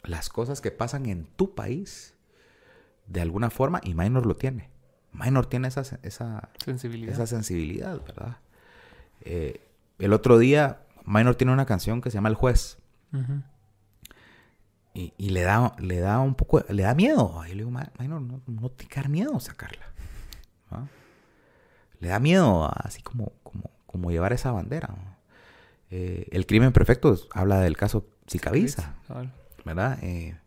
las cosas que pasan en tu país de alguna forma, y Minor lo tiene. Minor tiene esa, esa, Sensibilidad. esa sensibilidad, ¿verdad? Eh, el otro día, Minor tiene una canción que se llama El Juez. Ujú. Y, y le, da, le da un poco, le da miedo. Y le digo, "Ma- Minor, no, no te queda miedo sacarla. Le da miedo a- así como, como, como llevar esa bandera. ¿no? Eh, el crimen perfecto es- habla del caso Cabal. ¿verdad? Eh,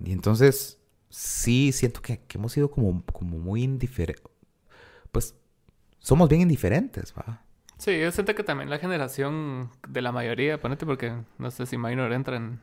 y entonces, sí siento que, que hemos sido como, como muy indiferentes. Pues somos bien indiferentes, ¿va? Sí, yo siento que también la generación de la mayoría, ponete porque no sé si Minor entra en,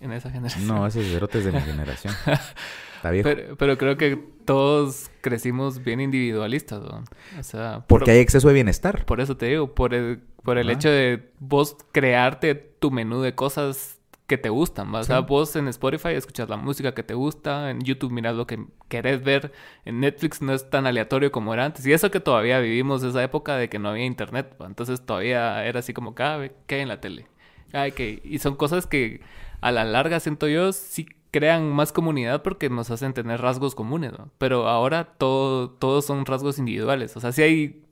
en esa generación. No, esos cerotes de mi generación. Está viejo. Pero, pero creo que todos crecimos bien individualistas, ¿no? O sea, Porque por, hay exceso de bienestar. por eso te digo, por el, por el Ajá. hecho de vos crearte tu menú de cosas que te gustan, ¿va? O sea, Sí. vos en Spotify escuchas la música que te gusta, en YouTube miras lo que querés ver, en Netflix no es tan aleatorio como era antes. Y eso que todavía vivimos esa época de que no había internet, ¿va? Entonces todavía era así como, cada vez que hay en la tele. Ay, que... Y son cosas que a la larga, siento yo, sí crean más comunidad porque nos hacen tener rasgos comunes, ¿no? Pero ahora todo, todos son rasgos individuales. O sea, sí hay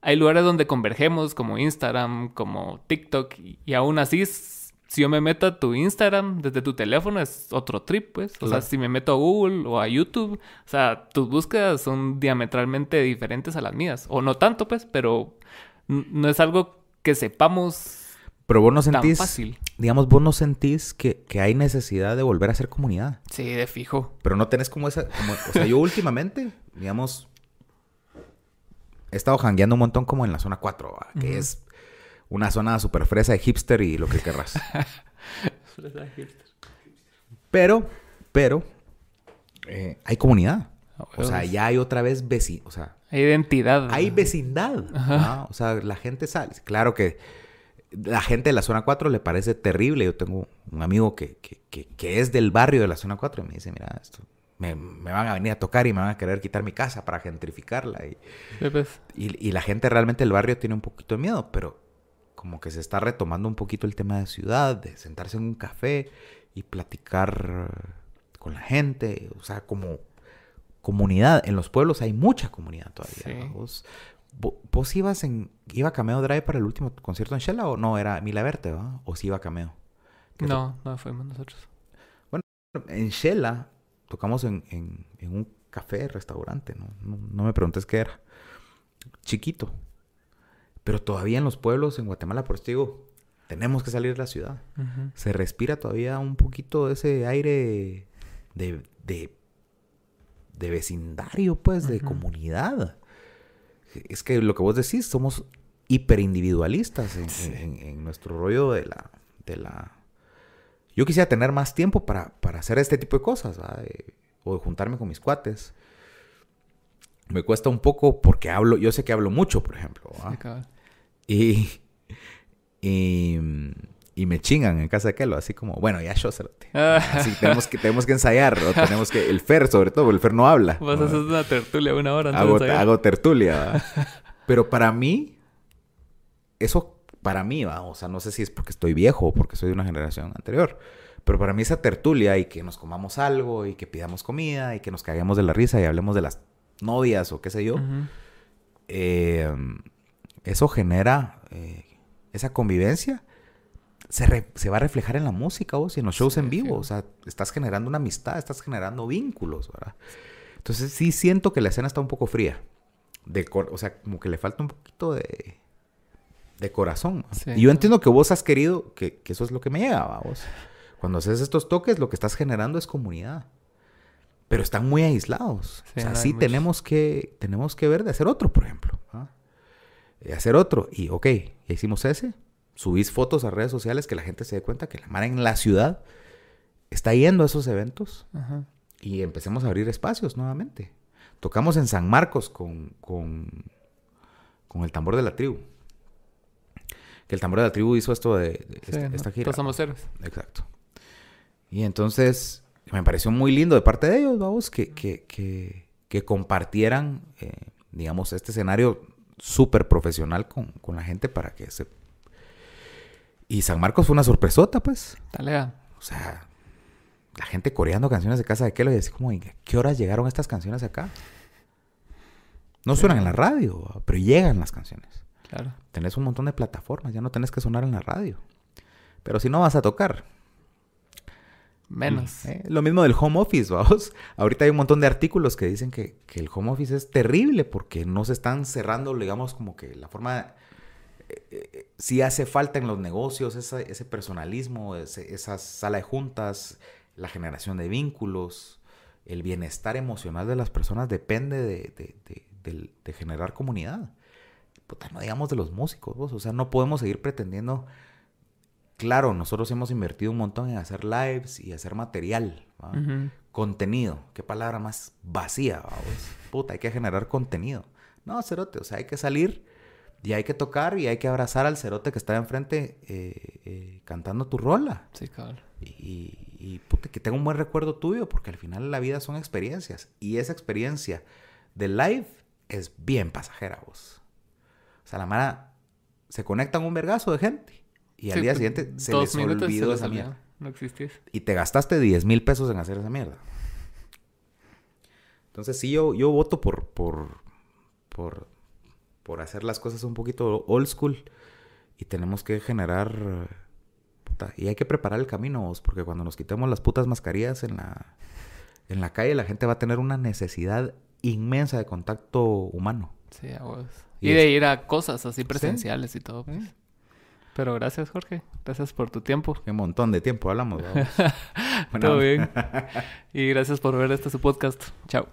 hay lugares donde convergemos, como Instagram, como TikTok, y, y aún así, si yo me meto a tu Instagram desde tu teléfono, es otro trip, pues. O sea, si me meto a Google o a YouTube, o sea, tus búsquedas son diametralmente diferentes a las mías. O no tanto, pues, pero no es algo que sepamos Pero vos no tan sentís, fácil. digamos, vos no sentís que, que hay necesidad de volver a ser comunidad. Sí, de fijo. Pero no tenés como esa, como, o sea, yo últimamente, digamos, he estado jangueando un montón como en la zona 4, ¿va? que es una zona súper fresa de hipster y lo que querrás. Pero, pero, eh, hay comunidad. O sea, ya hay otra vez vecino, o sea, Hay identidad. hay vecindad. ¿no? O sea, la gente sale. Claro que la gente de la zona 4 le parece terrible. Yo tengo un amigo que, que, que- que es del barrio de la zona 4 y me dice, mira, esto, me, me van a venir a tocar y me van a querer quitar mi casa para gentrificarla. Y, pues. y, y la gente realmente del barrio tiene un poquito de miedo, pero como que se está retomando un poquito el tema de ciudad, de sentarse en un café y platicar con la gente, o sea, como comunidad. En los pueblos hay mucha comunidad todavía. Sí. ¿no? Vos, vo- vos ibas en, iba Cameo Drive para el último concierto en Shella o no, era Mila Verte, ¿va? O si iba Cameo. ¿Qué to- No, no fuimos nosotros. En Shella tocamos en, en- en un café, restaurante, ¿no? No, no me preguntes qué era. Chiquito. Pero todavía en los pueblos, en Guatemala, por eso te digo, tenemos que salir de la ciudad. Se respira todavía un poquito de ese aire de, de, de vecindario, pues, de comunidad. Es que lo que vos decís, somos hiperindividualistas en, Sí. en- en nuestro rollo de la, de la... Yo quisiera tener más tiempo para, para hacer este tipo de cosas. De- o de juntarme con mis cuates. Me cuesta un poco porque hablo, yo sé que hablo mucho, por ejemplo. Y, Y, y me chingan en casa de Kelo, así como, bueno, ya yo. Ah. Así tenemos que, tenemos que ensayar, o tenemos que... El Fer, sobre todo, el Fer no habla. Vas a hacer una tertulia una hora antes hago, de hago tertulia. Pero para mí, eso para mí, va, o sea, no sé si es porque estoy viejo o porque soy de una generación anterior, pero para mí esa tertulia y que nos comamos algo y que pidamos comida y que nos caguemos de la risa y hablemos de las novias o qué sé yo, eh, eso genera eh, esa convivencia. Se, re- se va a reflejar en la música vos y en los shows Sí, en vivo. sí. O sea, estás generando una amistad, estás generando vínculos, ¿verdad? Entonces sí siento que la escena está un poco fría. De cor- o sea, como que le falta un poquito de, de corazón. Y yo entiendo que vos has querido, que, que eso es lo que me llega, ¿va, vos. Cuando haces estos toques, lo que estás generando es comunidad. Pero están muy aislados. Sí, o sea, no sí tenemos que, tenemos que ver de hacer otro, por ejemplo. ¿ah? Eh, hacer otro. Y, ok, ya hicimos ese. Subís fotos a redes sociales que la gente se dé cuenta que la Mara en la ciudad está yendo a esos eventos Ajá. y empecemos a abrir espacios nuevamente. Tocamos en San Marcos con, con, con el tambor de la tribu. Que el tambor de la tribu hizo esto de, de Sí, esta, ¿no? esta gira. Exacto. Y entonces me pareció muy lindo de parte de ellos, vamos, que, que, que, que compartieran, eh, digamos, este escenario súper profesional con, con la gente para que se... Y San Marcos fue una sorpresota, pues. Talega. O sea, la gente coreando canciones de Casa de Kelo y así como, ¿y a qué horas llegaron estas canciones acá? No suenan en la radio, pero llegan las canciones. Claro. Tenés un montón de plataformas, ya no tenés que sonar en la radio. Pero si no vas a tocar. Menos. Eh, Lo mismo del home office, vamos. Ahorita hay un montón de artículos que dicen que, que el home office es terrible porque no se están cerrando, digamos, como que la forma... eh, sí hace falta en los negocios esa- ese personalismo, ese- esa sala de juntas, la generación de vínculos, el bienestar emocional de las personas depende de, de- de- de generar comunidad. Puta, no digamos de los músicos, vos. O sea, no podemos seguir pretendiendo Claro, nosotros hemos invertido un montón en hacer lives y hacer material, ¿va? Ujú. contenido. Qué palabra más vacía, vamos. Puta, hay que generar contenido. No, cerote, o sea, hay que salir y hay que tocar y hay que abrazar al cerote que está enfrente eh, eh, cantando tu rola. Sí, cabrón. Y, y, puta, que tenga un buen recuerdo tuyo, porque al final la vida son experiencias. Y esa experiencia de live es bien pasajera, vos. O sea, la mara se conectan un vergazo de gente. Y al Sí, día pues, siguiente se les olvidó se esa mierda. No existís. Y te gastaste 10 mil pesos en hacer esa mierda. Entonces sí, yo, yo voto por, por, por, por hacer las cosas un poquito old school. Y tenemos que generar... puta, y hay que preparar el camino, vos, porque cuando nos quitemos las putas mascarillas en la, en la calle, la gente va a tener una necesidad inmensa de contacto humano. Sí, a huevos. Y Y de es- ir a cosas así presenciales y todo. Pues. Sí. Pero gracias, Jorge. Gracias por tu tiempo. Qué montón de tiempo hablamos. vamos. Buena Todo bien. y gracias por ver este su podcast. Chao.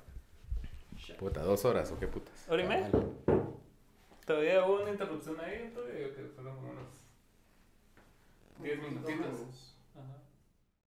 Puta, dos horas o qué putas. ¿Hora y media? Todavía hubo una interrupción ahí, todavía que fueron unos 10 minutitos.